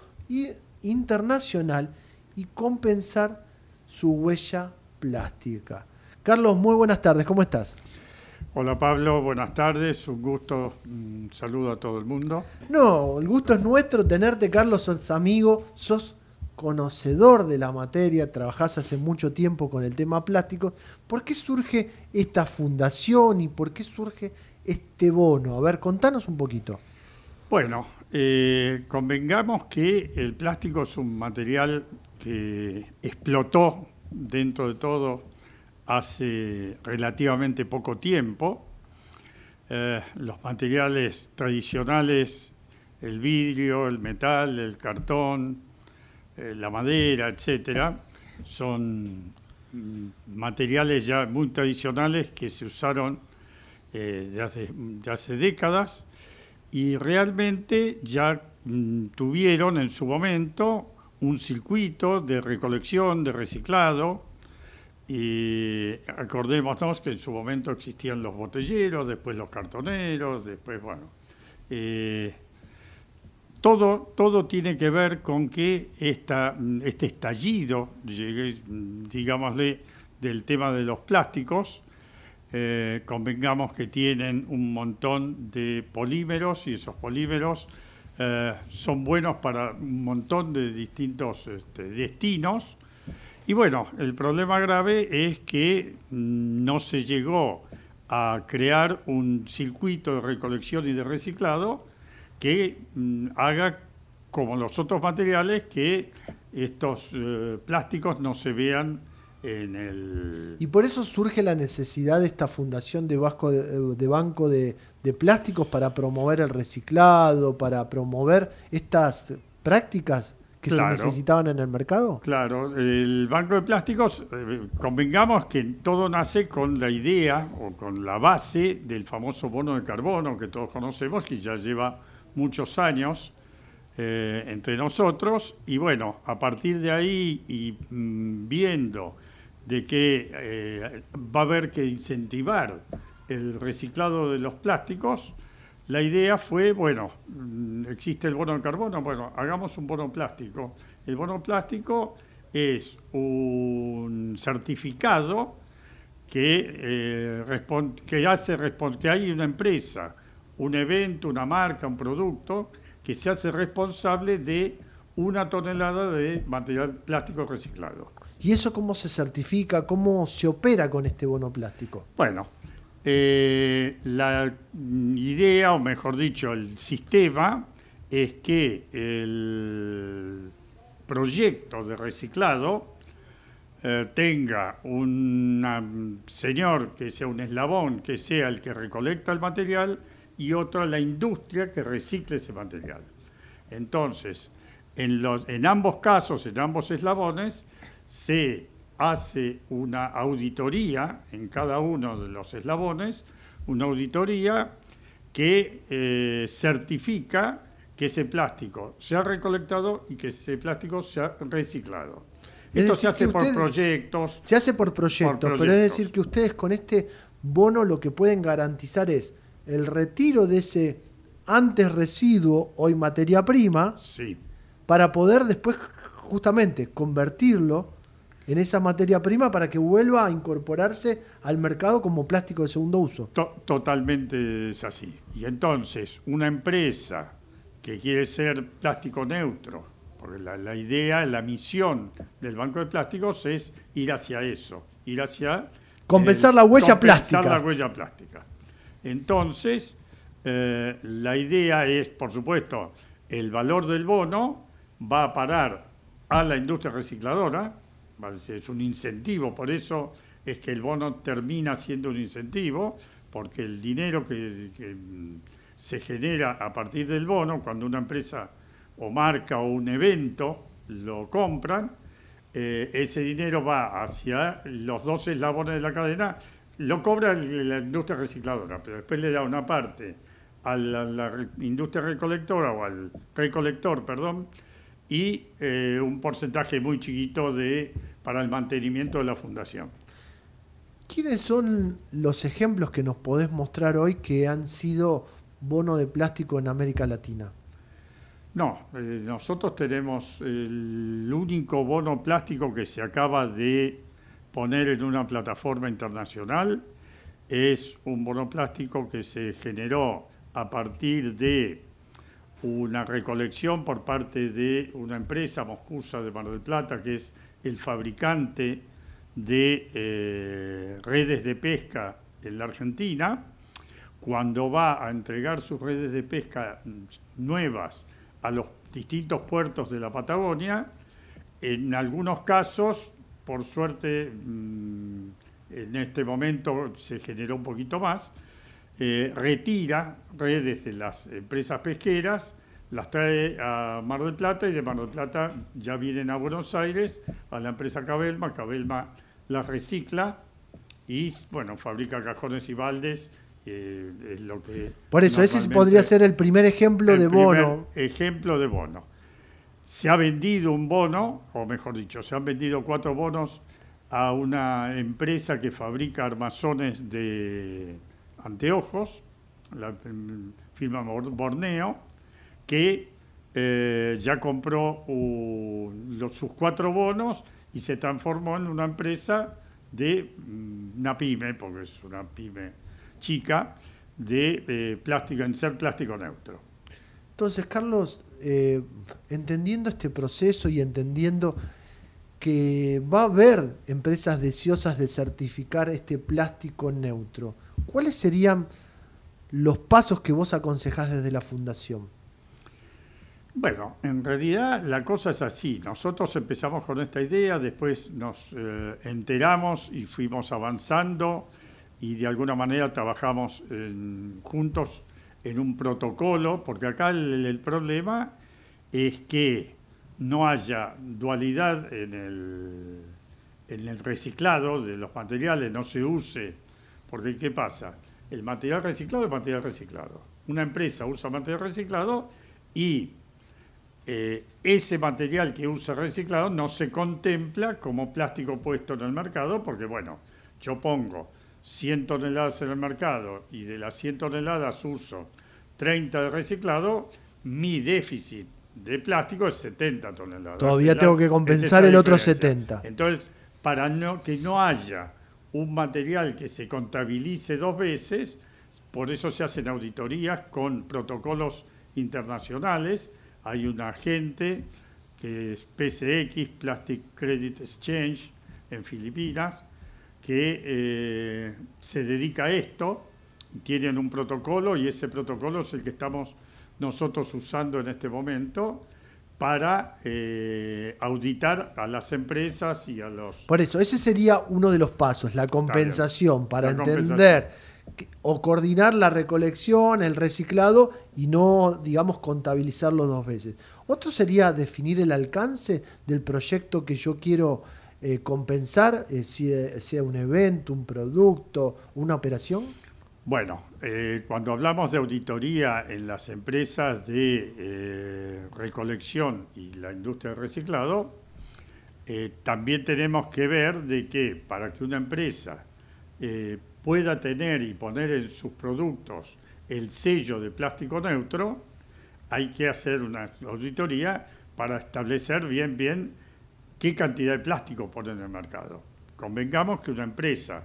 internacional y compensar su huella plástica. Carlos, muy buenas tardes, ¿cómo estás? Hola Pablo, buenas tardes, un gusto, un saludo a todo el mundo. No, el gusto es nuestro tenerte, Carlos, sos amigo, sos conocedor de la materia, trabajás hace mucho tiempo con el tema plástico. ¿Por qué surge esta fundación y por qué surge este bono? A ver, contanos un poquito. Bueno, eh, convengamos que el plástico es un material que explotó dentro de todo hace relativamente poco tiempo. Eh, los materiales tradicionales, el vidrio, el metal, el cartón, eh, la madera, etcétera, son mm, materiales ya muy tradicionales que se usaron de, hace, de hace décadas y realmente ya mm, tuvieron en su momento un circuito de recolección, de reciclado, y acordémonos que en su momento existían los botelleros, después los cartoneros, después, bueno, eh, todo, todo tiene que ver con que esta, este estallido, llegué, digámosle, del tema de los plásticos, eh, convengamos que tienen un montón de polímeros y esos polímeros eh, son buenos para un montón de distintos este, destinos. Y bueno, el problema grave es que mm, no se llegó a crear un circuito de recolección y de reciclado que mm, haga como los otros materiales, que estos eh, plásticos no se vean en el... Y por eso surge la necesidad de esta fundación de, vasco de, banco de, plásticos para promover el reciclado, para promover estas prácticas que se necesitaban en el mercado. Claro, el banco de plásticos, eh, convengamos que todo nace con la idea o con la base del famoso bono de carbono que todos conocemos, que ya lleva muchos años eh, entre nosotros, y bueno, a partir de ahí y mm, viendo de que eh, va a haber que incentivar el reciclado de los plásticos, la idea fue, bueno, mm, existe el bono de carbono, bueno, hagamos un bono plástico. El bono plástico es un certificado que, eh, que hace que hay una empresa, un evento, una marca, un producto que se hace responsable de una tonelada de material plástico reciclado. ¿Y eso cómo se certifica? ¿Cómo se opera con este bono plástico? Bueno, eh, la idea, o mejor dicho, el sistema es que el proyecto de reciclado eh, tenga un señor que sea un eslabón, que sea el que recolecta el material, y otro la industria que recicle ese material. Entonces, en, los, en ambos casos, en ambos eslabones, se hace una auditoría en cada uno de los eslabones, una auditoría que eh, certifica que ese plástico se ha recolectado y que ese plástico se ha reciclado. Esto se hace por proyectos. Se hace por proyectos, pero es decir que ustedes con este bono lo que pueden garantizar es el retiro de ese antes residuo, hoy materia prima, sí. para poder después justamente convertirlo en esa materia prima para que vuelva a incorporarse al mercado como plástico de segundo uso. totalmente es así. Y entonces, una empresa que quiere ser plástico neutro, porque la, idea, la misión del Banco de Plásticos es ir hacia eso, ir hacia... Compensar la huella plástica. la huella plástica. Entonces, eh, la idea es, por supuesto, el valor del bono va a parar a la industria recicladora, es un incentivo, por eso es que el bono termina siendo un incentivo, porque el dinero que, se genera a partir del bono, cuando una empresa o marca o un evento lo compran, eh, ese dinero va hacia los dos eslabones de la cadena, lo cobra la industria recicladora, pero después le da una parte a la industria recolectora o al recolector, perdón, y eh, un porcentaje muy chiquito de, para el mantenimiento de la fundación. ¿Quiénes son los ejemplos que nos podés mostrar hoy que han sido bono de plástico en América Latina? No, eh, nosotros tenemos el único bono plástico que se acaba de poner en una plataforma internacional. Es un bono plástico que se generó a partir de una recolección por parte de una empresa moscusa de Mar del Plata, que es el fabricante de eh, redes de pesca en la Argentina, cuando va a entregar sus redes de pesca nuevas a los distintos puertos de la Patagonia, en algunos casos, por suerte, mm, en este momento se generó un poquito más, eh, retira redes de las empresas pesqueras, las trae a Mar del Plata y de Mar del Plata ya vienen a Buenos Aires, a la empresa Cabelma, Cabelma las recicla y bueno, fabrica cajones y baldes. Eh, es lo que Por eso, ese podría ser el primer ejemplo de bono. Ejemplo de bono. Se ha vendido un bono, o mejor dicho, se han vendido cuatro bonos a una empresa que fabrica armazones de anteojos, la firma Borneo, que eh, ya compró los, sus cuatro bonos y se transformó en una empresa de mm, una pyme, porque es una pyme chica, de eh, plástico, en ser plástico neutro. Entonces, Carlos, eh, entendiendo este proceso y entendiendo que va a haber empresas deseosas de certificar este plástico neutro, ¿cuáles serían los pasos que vos aconsejás desde la fundación? Bueno, en realidad la cosa es así. Nosotros empezamos con esta idea, después nos eh, enteramos y fuimos avanzando y de alguna manera trabajamos juntos en un protocolo, porque acá el, problema es que no haya dualidad en el, en el reciclado de los materiales, no se use, porque ¿qué pasa? El material reciclado es material reciclado. Una empresa usa material reciclado y eh, ese material que usa reciclado no se contempla como plástico puesto en el mercado, porque bueno, yo pongo 100 toneladas en el mercado y de las 100 toneladas uso 30 de reciclado, mi déficit de plástico es 70 toneladas. Todavía tengo que compensar el otro 70. Entonces, para no, que no haya un material que se contabilice dos veces, por eso se hacen auditorías con protocolos internacionales. Hay un agente que es PCX, Plastic Credit Exchange, en Filipinas, que eh, se dedica a esto, tienen un protocolo y ese protocolo es el que estamos nosotros usando en este momento para eh, auditar a las empresas y a los... Por eso, ese sería uno de los pasos, la compensación, para entender o coordinar la recolección, el reciclado y no, digamos, contabilizarlo dos veces. Otro sería definir el alcance del proyecto que yo quiero eh, compensar, eh, si eh, sea un evento, un producto, una operación? Bueno, cuando hablamos de auditoría en las empresas de recolección y la industria de reciclado, también tenemos que ver de que para que una empresa pueda tener y poner en sus productos el sello de plástico neutro, hay que hacer una auditoría para establecer bien, bien qué cantidad de plástico pone en el mercado. Convengamos que una empresa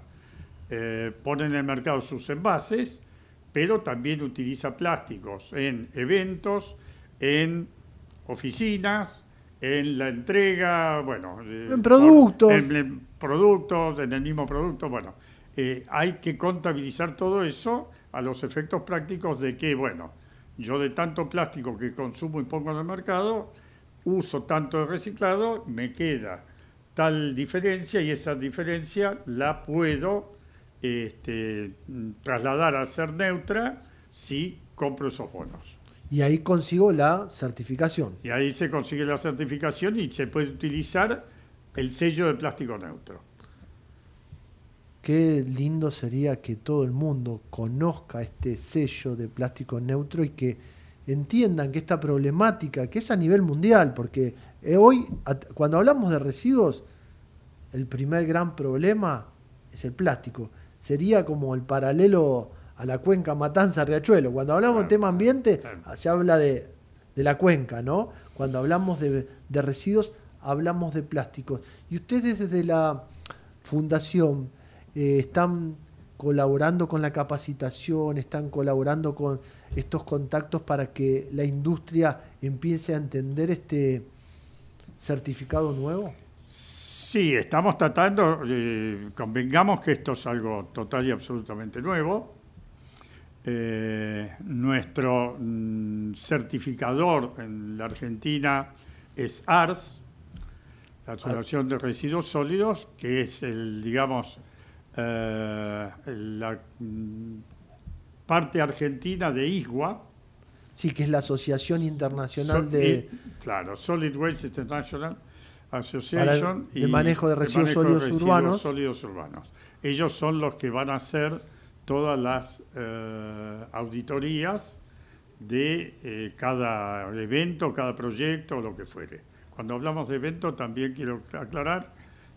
eh, pone en el mercado sus envases, pero también utiliza plásticos en eventos, en oficinas, en la entrega, bueno, eh, en productos, en, productos, en el mismo producto, bueno, eh, hay que contabilizar todo eso a los efectos prácticos de que, bueno, yo de tanto plástico que consumo y pongo en el mercado, uso tanto de reciclado, me queda tal diferencia y esa diferencia la puedo este, trasladar a ser neutra si compro esos bonos. Y ahí consigo la certificación. Y ahí se consigue la certificación y se puede utilizar el sello de plástico neutro. Qué lindo sería que todo el mundo conozca este sello de plástico neutro y que entiendan que esta problemática, que es a nivel mundial, porque eh, hoy, cuando hablamos de residuos, el primer gran problema es el plástico. Sería como el paralelo a la cuenca Matanza-Riachuelo. Cuando hablamos de tema ambiente, se habla de, la cuenca, ¿no? Cuando hablamos de, residuos, hablamos de plásticos. Y ustedes desde la fundación eh, están colaborando con la capacitación, están colaborando con estos contactos para que la industria empiece a entender este certificado nuevo? Sí, estamos tratando, eh, convengamos que esto es algo total y absolutamente nuevo. Eh, nuestro mm, certificador en la Argentina es ARS, la Asociación de Residuos Sólidos, que es el, digamos, eh, la mm, parte argentina de ISWA. Sí, que es la Asociación Internacional de... claro, Solid Waste International Association. y de manejo de residuos, sólidos, urbanos. sólidos urbanos. Ellos son los que van a hacer todas las eh, auditorías de eh, cada evento, cada proyecto lo que fuere. Cuando hablamos de evento también quiero aclarar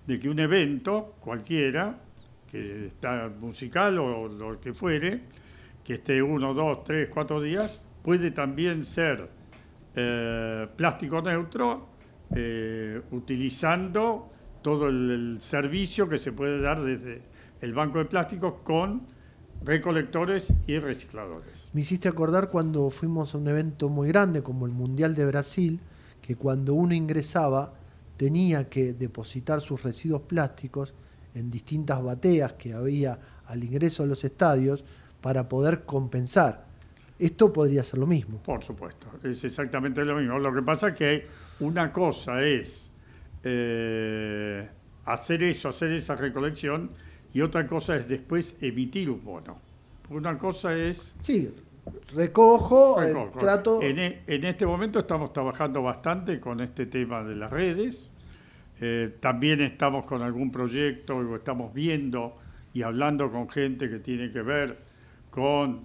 de que un evento cualquiera, que está musical o lo que fuere, que esté uno, dos, tres, cuatro días, puede también ser eh, plástico neutro eh, utilizando todo el, servicio que se puede dar desde el banco de plásticos con recolectores y recicladores. Me hiciste acordar cuando fuimos a un evento muy grande como el Mundial de Brasil, que cuando uno ingresaba tenía que depositar sus residuos plásticos en distintas bateas que había al ingreso a los estadios para poder compensar. esto podría ser lo mismo. Por supuesto, es exactamente lo mismo. Lo que pasa es que una cosa es eh, hacer eso, hacer esa recolección, y otra cosa es después emitir un bono. Una cosa es... Sí, recojo, eh, trato... En, e, en, este momento estamos trabajando bastante con este tema de las redes. Eh, también estamos con algún proyecto, o estamos viendo y hablando con gente que tiene que ver con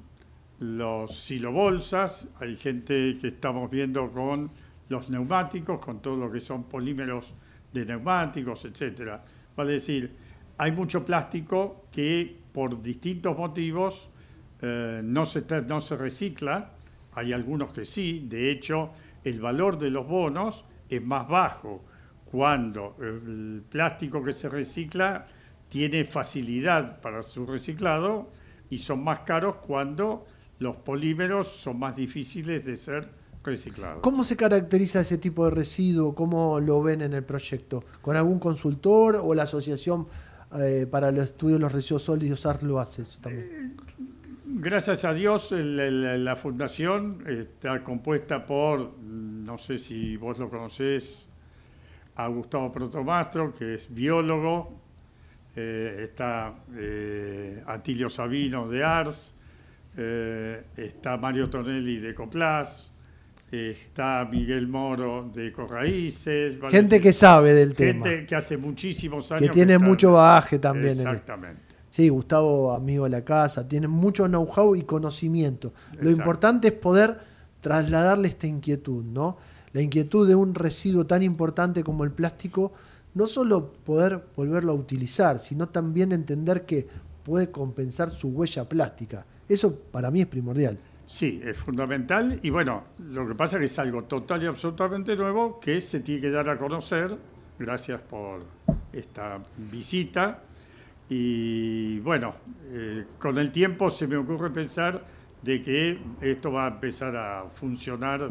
los silobolsas, hay gente que estamos viendo con los neumáticos, con todo lo que son polímeros de neumáticos, etcétera. Vale decir, hay mucho plástico que por distintos motivos eh, no, se, no se recicla, hay algunos que sí, de hecho el valor de los bonos es más bajo cuando el plástico que se recicla tiene facilidad para su reciclado y son más caros cuando los polímeros son más difíciles de ser reciclados. ¿Cómo se caracteriza ese tipo de residuo? ¿Cómo lo ven en el proyecto? ¿Con algún consultor o la Asociación eh, para el Estudio de los Residuos Sólidos ART lo hace eso también? Eh, gracias a Dios, la fundación está compuesta por, no sé si vos lo conocés, a Gustavo Protomastro, que es biólogo, eh, está Atilio Sabino de ARS, eh, está Mario Tonelli de Coplas, está Miguel Moro de Corraíces. Gente que sabe del tema. Gente que hace muchísimos años. Que tiene mucho bagaje también. Exactamente. Sí, Gustavo, amigo de la casa, tiene mucho know-how y conocimiento. Lo importante es poder trasladarle esta inquietud, ¿no? La inquietud de un residuo tan importante como el plástico, no solo poder volverlo a utilizar, sino también entender que puede compensar su huella plástica. Eso para mí es primordial. Sí, es fundamental y bueno, lo que pasa es que es algo total y absolutamente nuevo que se tiene que dar a conocer. Gracias por esta visita. Y bueno, eh, con el tiempo se me ocurre pensar de que esto va a empezar a funcionar.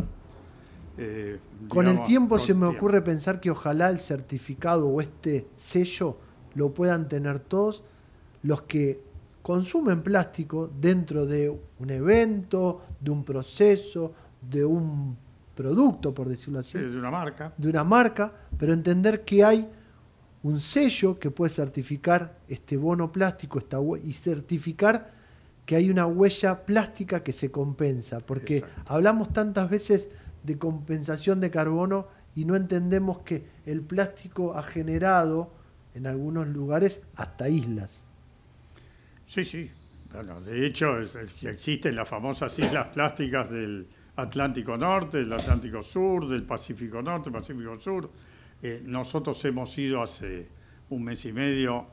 Eh, con el tiempo se me ocurre pensar que ojalá el certificado o este sello lo puedan tener todos los que consumen plástico dentro de un evento, de un proceso, de un producto, por decirlo así. de una marca. De una marca, pero entender que hay un sello que puede certificar este bono plástico esta y certificar que hay una huella plástica que se compensa, porque hablamos tantas veces de compensación de carbono y no entendemos que el plástico ha generado en algunos lugares hasta islas. Sí, sí. Bueno, de hecho, existen las famosas islas plásticas del Atlántico Norte, del Atlántico Sur, del Pacífico Norte, Pacífico Sur. Eh, nosotros hemos ido hace un mes y medio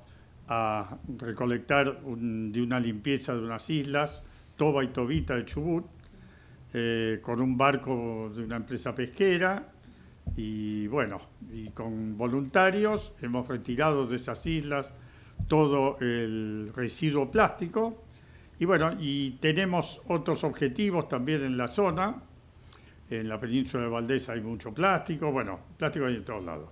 a recolectar de una limpieza de unas islas, Toba y Tobita de Chubut, eh, con un barco de una empresa pesquera y bueno, y con voluntarios hemos retirado de esas islas todo el residuo plástico. Y bueno, y tenemos otros objetivos también en la zona. En la península de Valdés hay mucho plástico, bueno, plástico hay en todos lados.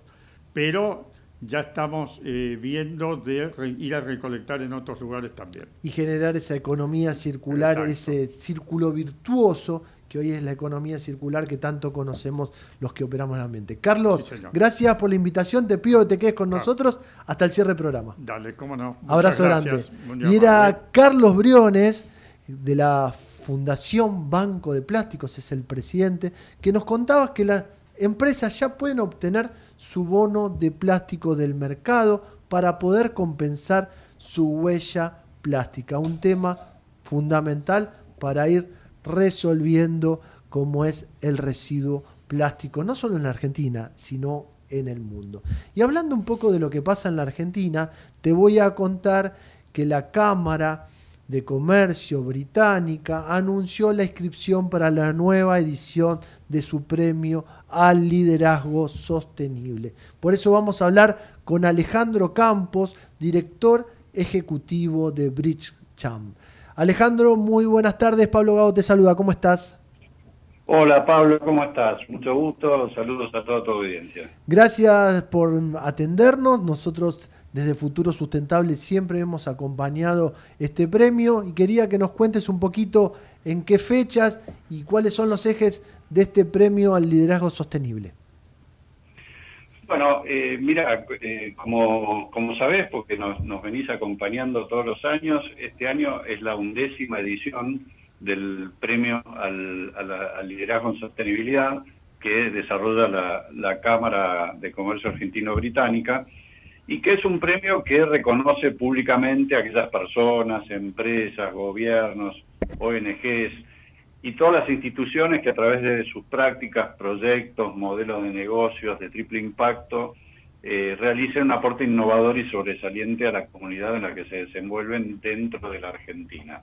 Pero ya estamos eh, viendo de ir a recolectar en otros lugares también. Y generar esa economía circular, ese círculo virtuoso que hoy es la economía circular que tanto conocemos los que operamos en el ambiente. Carlos, gracias por la invitación, te pido que te quedes con nosotros hasta el cierre del programa. Dale, cómo no. Abrazo grande. Y era Carlos Briones, de la Fundación Banco de Plásticos, es el presidente, que nos contaba que las empresas ya pueden obtener su bono de plástico del mercado para poder compensar su huella plástica, un tema fundamental para ir resolviendo cómo es el residuo plástico, no solo en la Argentina, sino en el mundo. Y hablando un poco de lo que pasa en la Argentina, te voy a contar que la Cámara de Comercio británica anunció la inscripción para la nueva edición de su premio al liderazgo sostenible. Por eso vamos a hablar con Alejandro Campos, director ejecutivo de Bridge Champ. Alejandro, muy buenas tardes. Pablo Gago te saluda. ¿Cómo estás? Hola Pablo, ¿cómo estás? Mucho gusto. Saludos a toda tu audiencia. Gracias por atendernos. Nosotros desde Futuro Sustentable siempre hemos acompañado este premio y quería que nos cuentes un poquito en qué fechas y cuáles son los ejes de este premio al liderazgo sostenible. Bueno, eh, mira, eh, como, como sabés, porque nos, nos venís acompañando todos los años, este año es la undécima edición del premio al, liderazgo en sostenibilidad que desarrolla la, la Cámara de Comercio Argentino-Británica y que es un premio que reconoce públicamente a aquellas personas, empresas, gobiernos, ONGs y todas las instituciones que a través de sus prácticas, proyectos, modelos de negocios de triple impacto, eh, realicen un aporte innovador y sobresaliente a la comunidad en la que se desenvuelven dentro de la Argentina.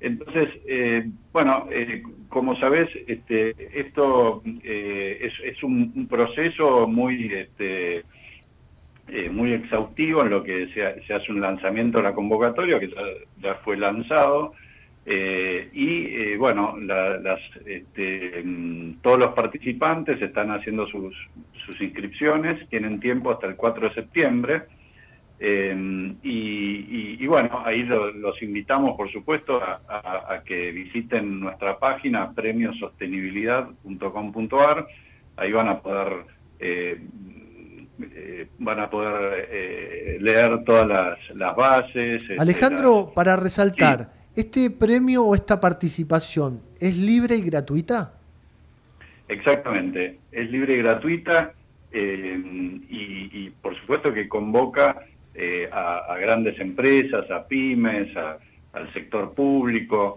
Entonces, eh, bueno, eh, como sabes, este, esto es, es un, proceso muy este, muy exhaustivo en lo que se, hace un lanzamiento de la convocatoria, que ya, fue lanzado, eh, y eh, bueno, las, este, mm, todos los participantes están haciendo sus, sus inscripciones, tienen tiempo hasta el 4 de septiembre. y, bueno, ahí los invitamos, por supuesto, a, que visiten nuestra página premiosostenibilidad.com.ar. Ahí van a poder eh, van a poder eh, leer todas las, bases. Este, Alejandro, para resaltar, ¿este premio o esta participación es libre y gratuita? Exactamente, es libre y gratuita eh, y, por supuesto que convoca a, grandes empresas, a pymes, al sector público.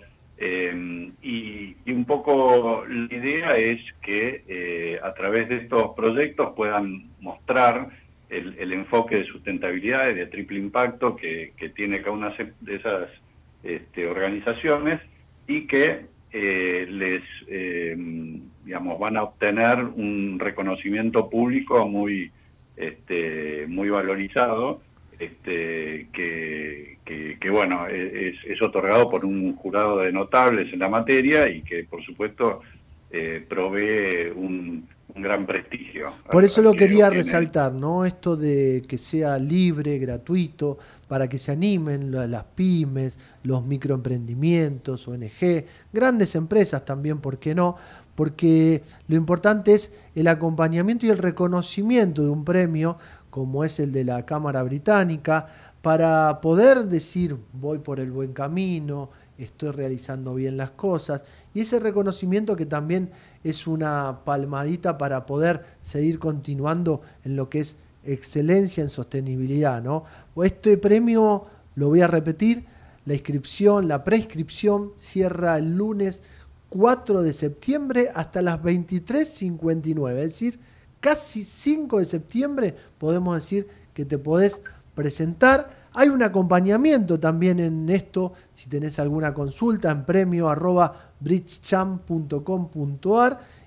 y, un poco la idea es que a través de estos proyectos puedan mostrar el, enfoque de sustentabilidad y de triple impacto que, tiene cada una de esas este, organizaciones y que eh, les, eh, digamos, van a obtener un reconocimiento público muy, este, muy valorizado, este, que, que, bueno, es, es, otorgado por un jurado de notables en la materia y que, por supuesto, eh, provee un, un gran prestigio. Por eso lo quería resaltar, ¿no? Esto de que sea libre, gratuito, para que se animen las pymes, los microemprendimientos, ONG, grandes empresas también, ¿por qué no? Porque lo importante es el acompañamiento y el reconocimiento de un premio como es el de la Cámara Británica, para poder decir voy por el buen camino, estoy realizando bien las cosas, y ese reconocimiento que también es una palmadita para poder seguir continuando en lo que es excelencia en sostenibilidad. ¿no? Este premio, lo voy a repetir, la inscripción, la prescripción cierra el lunes 4 de septiembre hasta las 23.59, es decir, casi 5 de septiembre podemos decir que te podés presentar. Hay un acompañamiento también en esto, si tenés alguna consulta, en premio arroba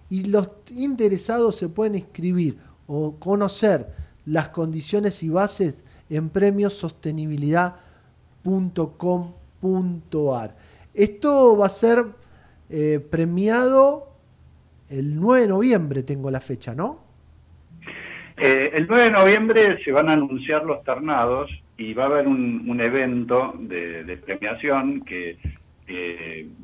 y los interesados se pueden inscribir o conocer las condiciones y bases en premiosostenibilidad.com.ar. Esto va a ser eh, premiado el 9 de noviembre, tengo la fecha, ¿no? Eh, el 9 de noviembre se van a anunciar los ternados y va a haber un, evento de premiación que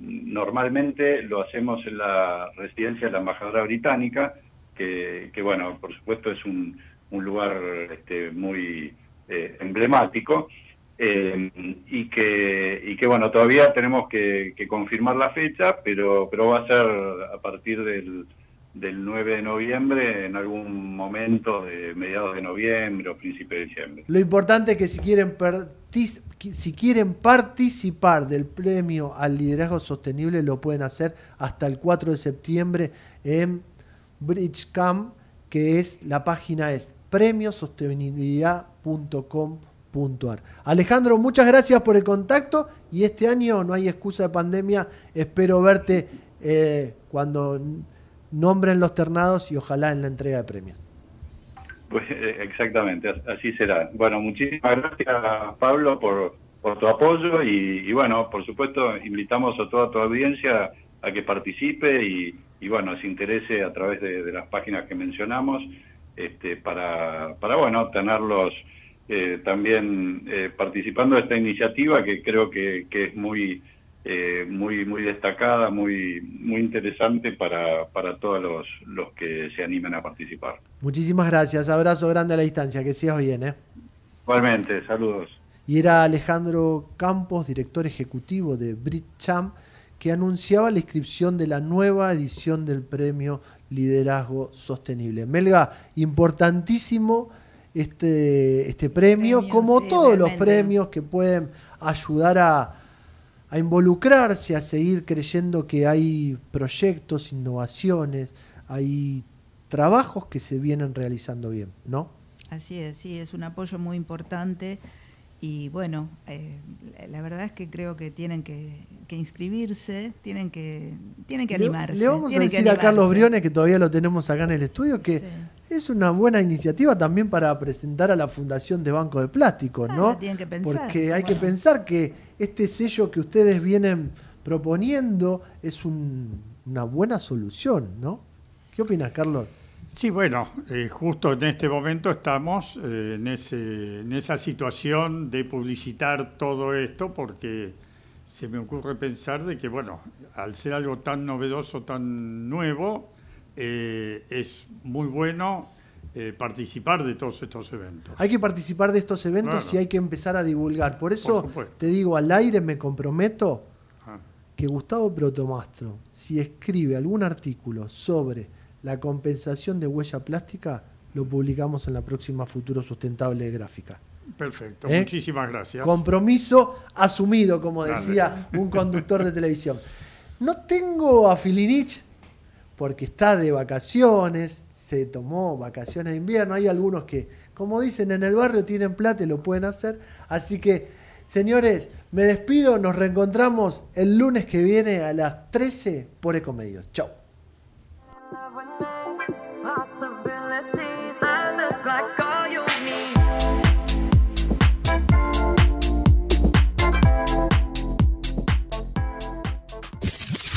normalmente lo hacemos en la residencia de la embajadora británica, que, bueno, por supuesto es un, lugar este, muy eh, emblemático. Eh, y que y que bueno todavía tenemos que, confirmar la fecha pero pero va a ser a partir del, del 9 de noviembre en algún momento de mediados de noviembre o principio de diciembre. Lo importante es que si quieren si quieren participar del premio al liderazgo sostenible lo pueden hacer hasta el 4 de septiembre en Bridgecam, que es la página es premiosostenibilidad.com.ar. Alejandro, muchas gracias por el contacto y este año no hay excusa de pandemia, espero verte eh, cuando nombren los ternados y ojalá en la entrega de premios. Pues eh, exactamente, así será. Bueno, muchísimas gracias Pablo por, tu apoyo y, bueno, por supuesto invitamos a toda tu audiencia a que participe y bueno, se interese a través de, las páginas que mencionamos este, para, para bueno, tenerlos eh, también eh, participando de esta iniciativa que creo que, que es muy eh, muy muy destacada, muy muy interesante para, para todos los, los que se animen a participar. Muchísimas gracias, abrazo grande a la distancia, que sigas bien. ¿eh? Igualmente, saludos. Y era Alejandro Campos, director ejecutivo de BritCham, que anunciaba la inscripción de la nueva edición del premio Liderazgo Sostenible. Melga, importantísimo este, este premio, como todos los premios que pueden ayudar a, a involucrarse, a seguir creyendo que hay proyectos, innovaciones, hay trabajos que se vienen realizando bien, ¿no? Así es, sí, es un apoyo muy importante y bueno, eh, la verdad es que creo que tienen que, inscribirse, tienen que, tienen que animarse. Le, vamos a decir a Carlos Briones, que todavía lo tenemos acá en el estudio, que es una buena iniciativa también para presentar a la Fundación de Banco de Plástico, ¿no? Tienen que pensar, Porque hay que pensar que este sello que ustedes vienen proponiendo es una buena solución, ¿no? ¿Qué opinas, Carlos? Sí, bueno, eh, justo en este momento estamos eh, en, ese, en esa situación de publicitar todo esto porque se me ocurre pensar de que, bueno, al ser algo tan novedoso, tan nuevo, eh, es muy bueno participar de todos estos eventos. Hay que participar de estos eventos y hay que empezar a divulgar. Por eso te digo, al aire me comprometo ah. que Gustavo Protomastro, si escribe algún artículo sobre la compensación de huella plástica, lo publicamos en la próxima Futuro Sustentable Gráfica. Perfecto, ¿Eh? muchísimas gracias. Compromiso asumido, como decía un conductor de televisión. No tengo a Filinich porque está de vacaciones, se tomó vacaciones de invierno. Hay algunos que, como dicen, en el barrio tienen plata y lo pueden hacer. Así que, señores, me despido. Nos reencontramos el lunes que viene a las 13 por Ecomedios. Chau.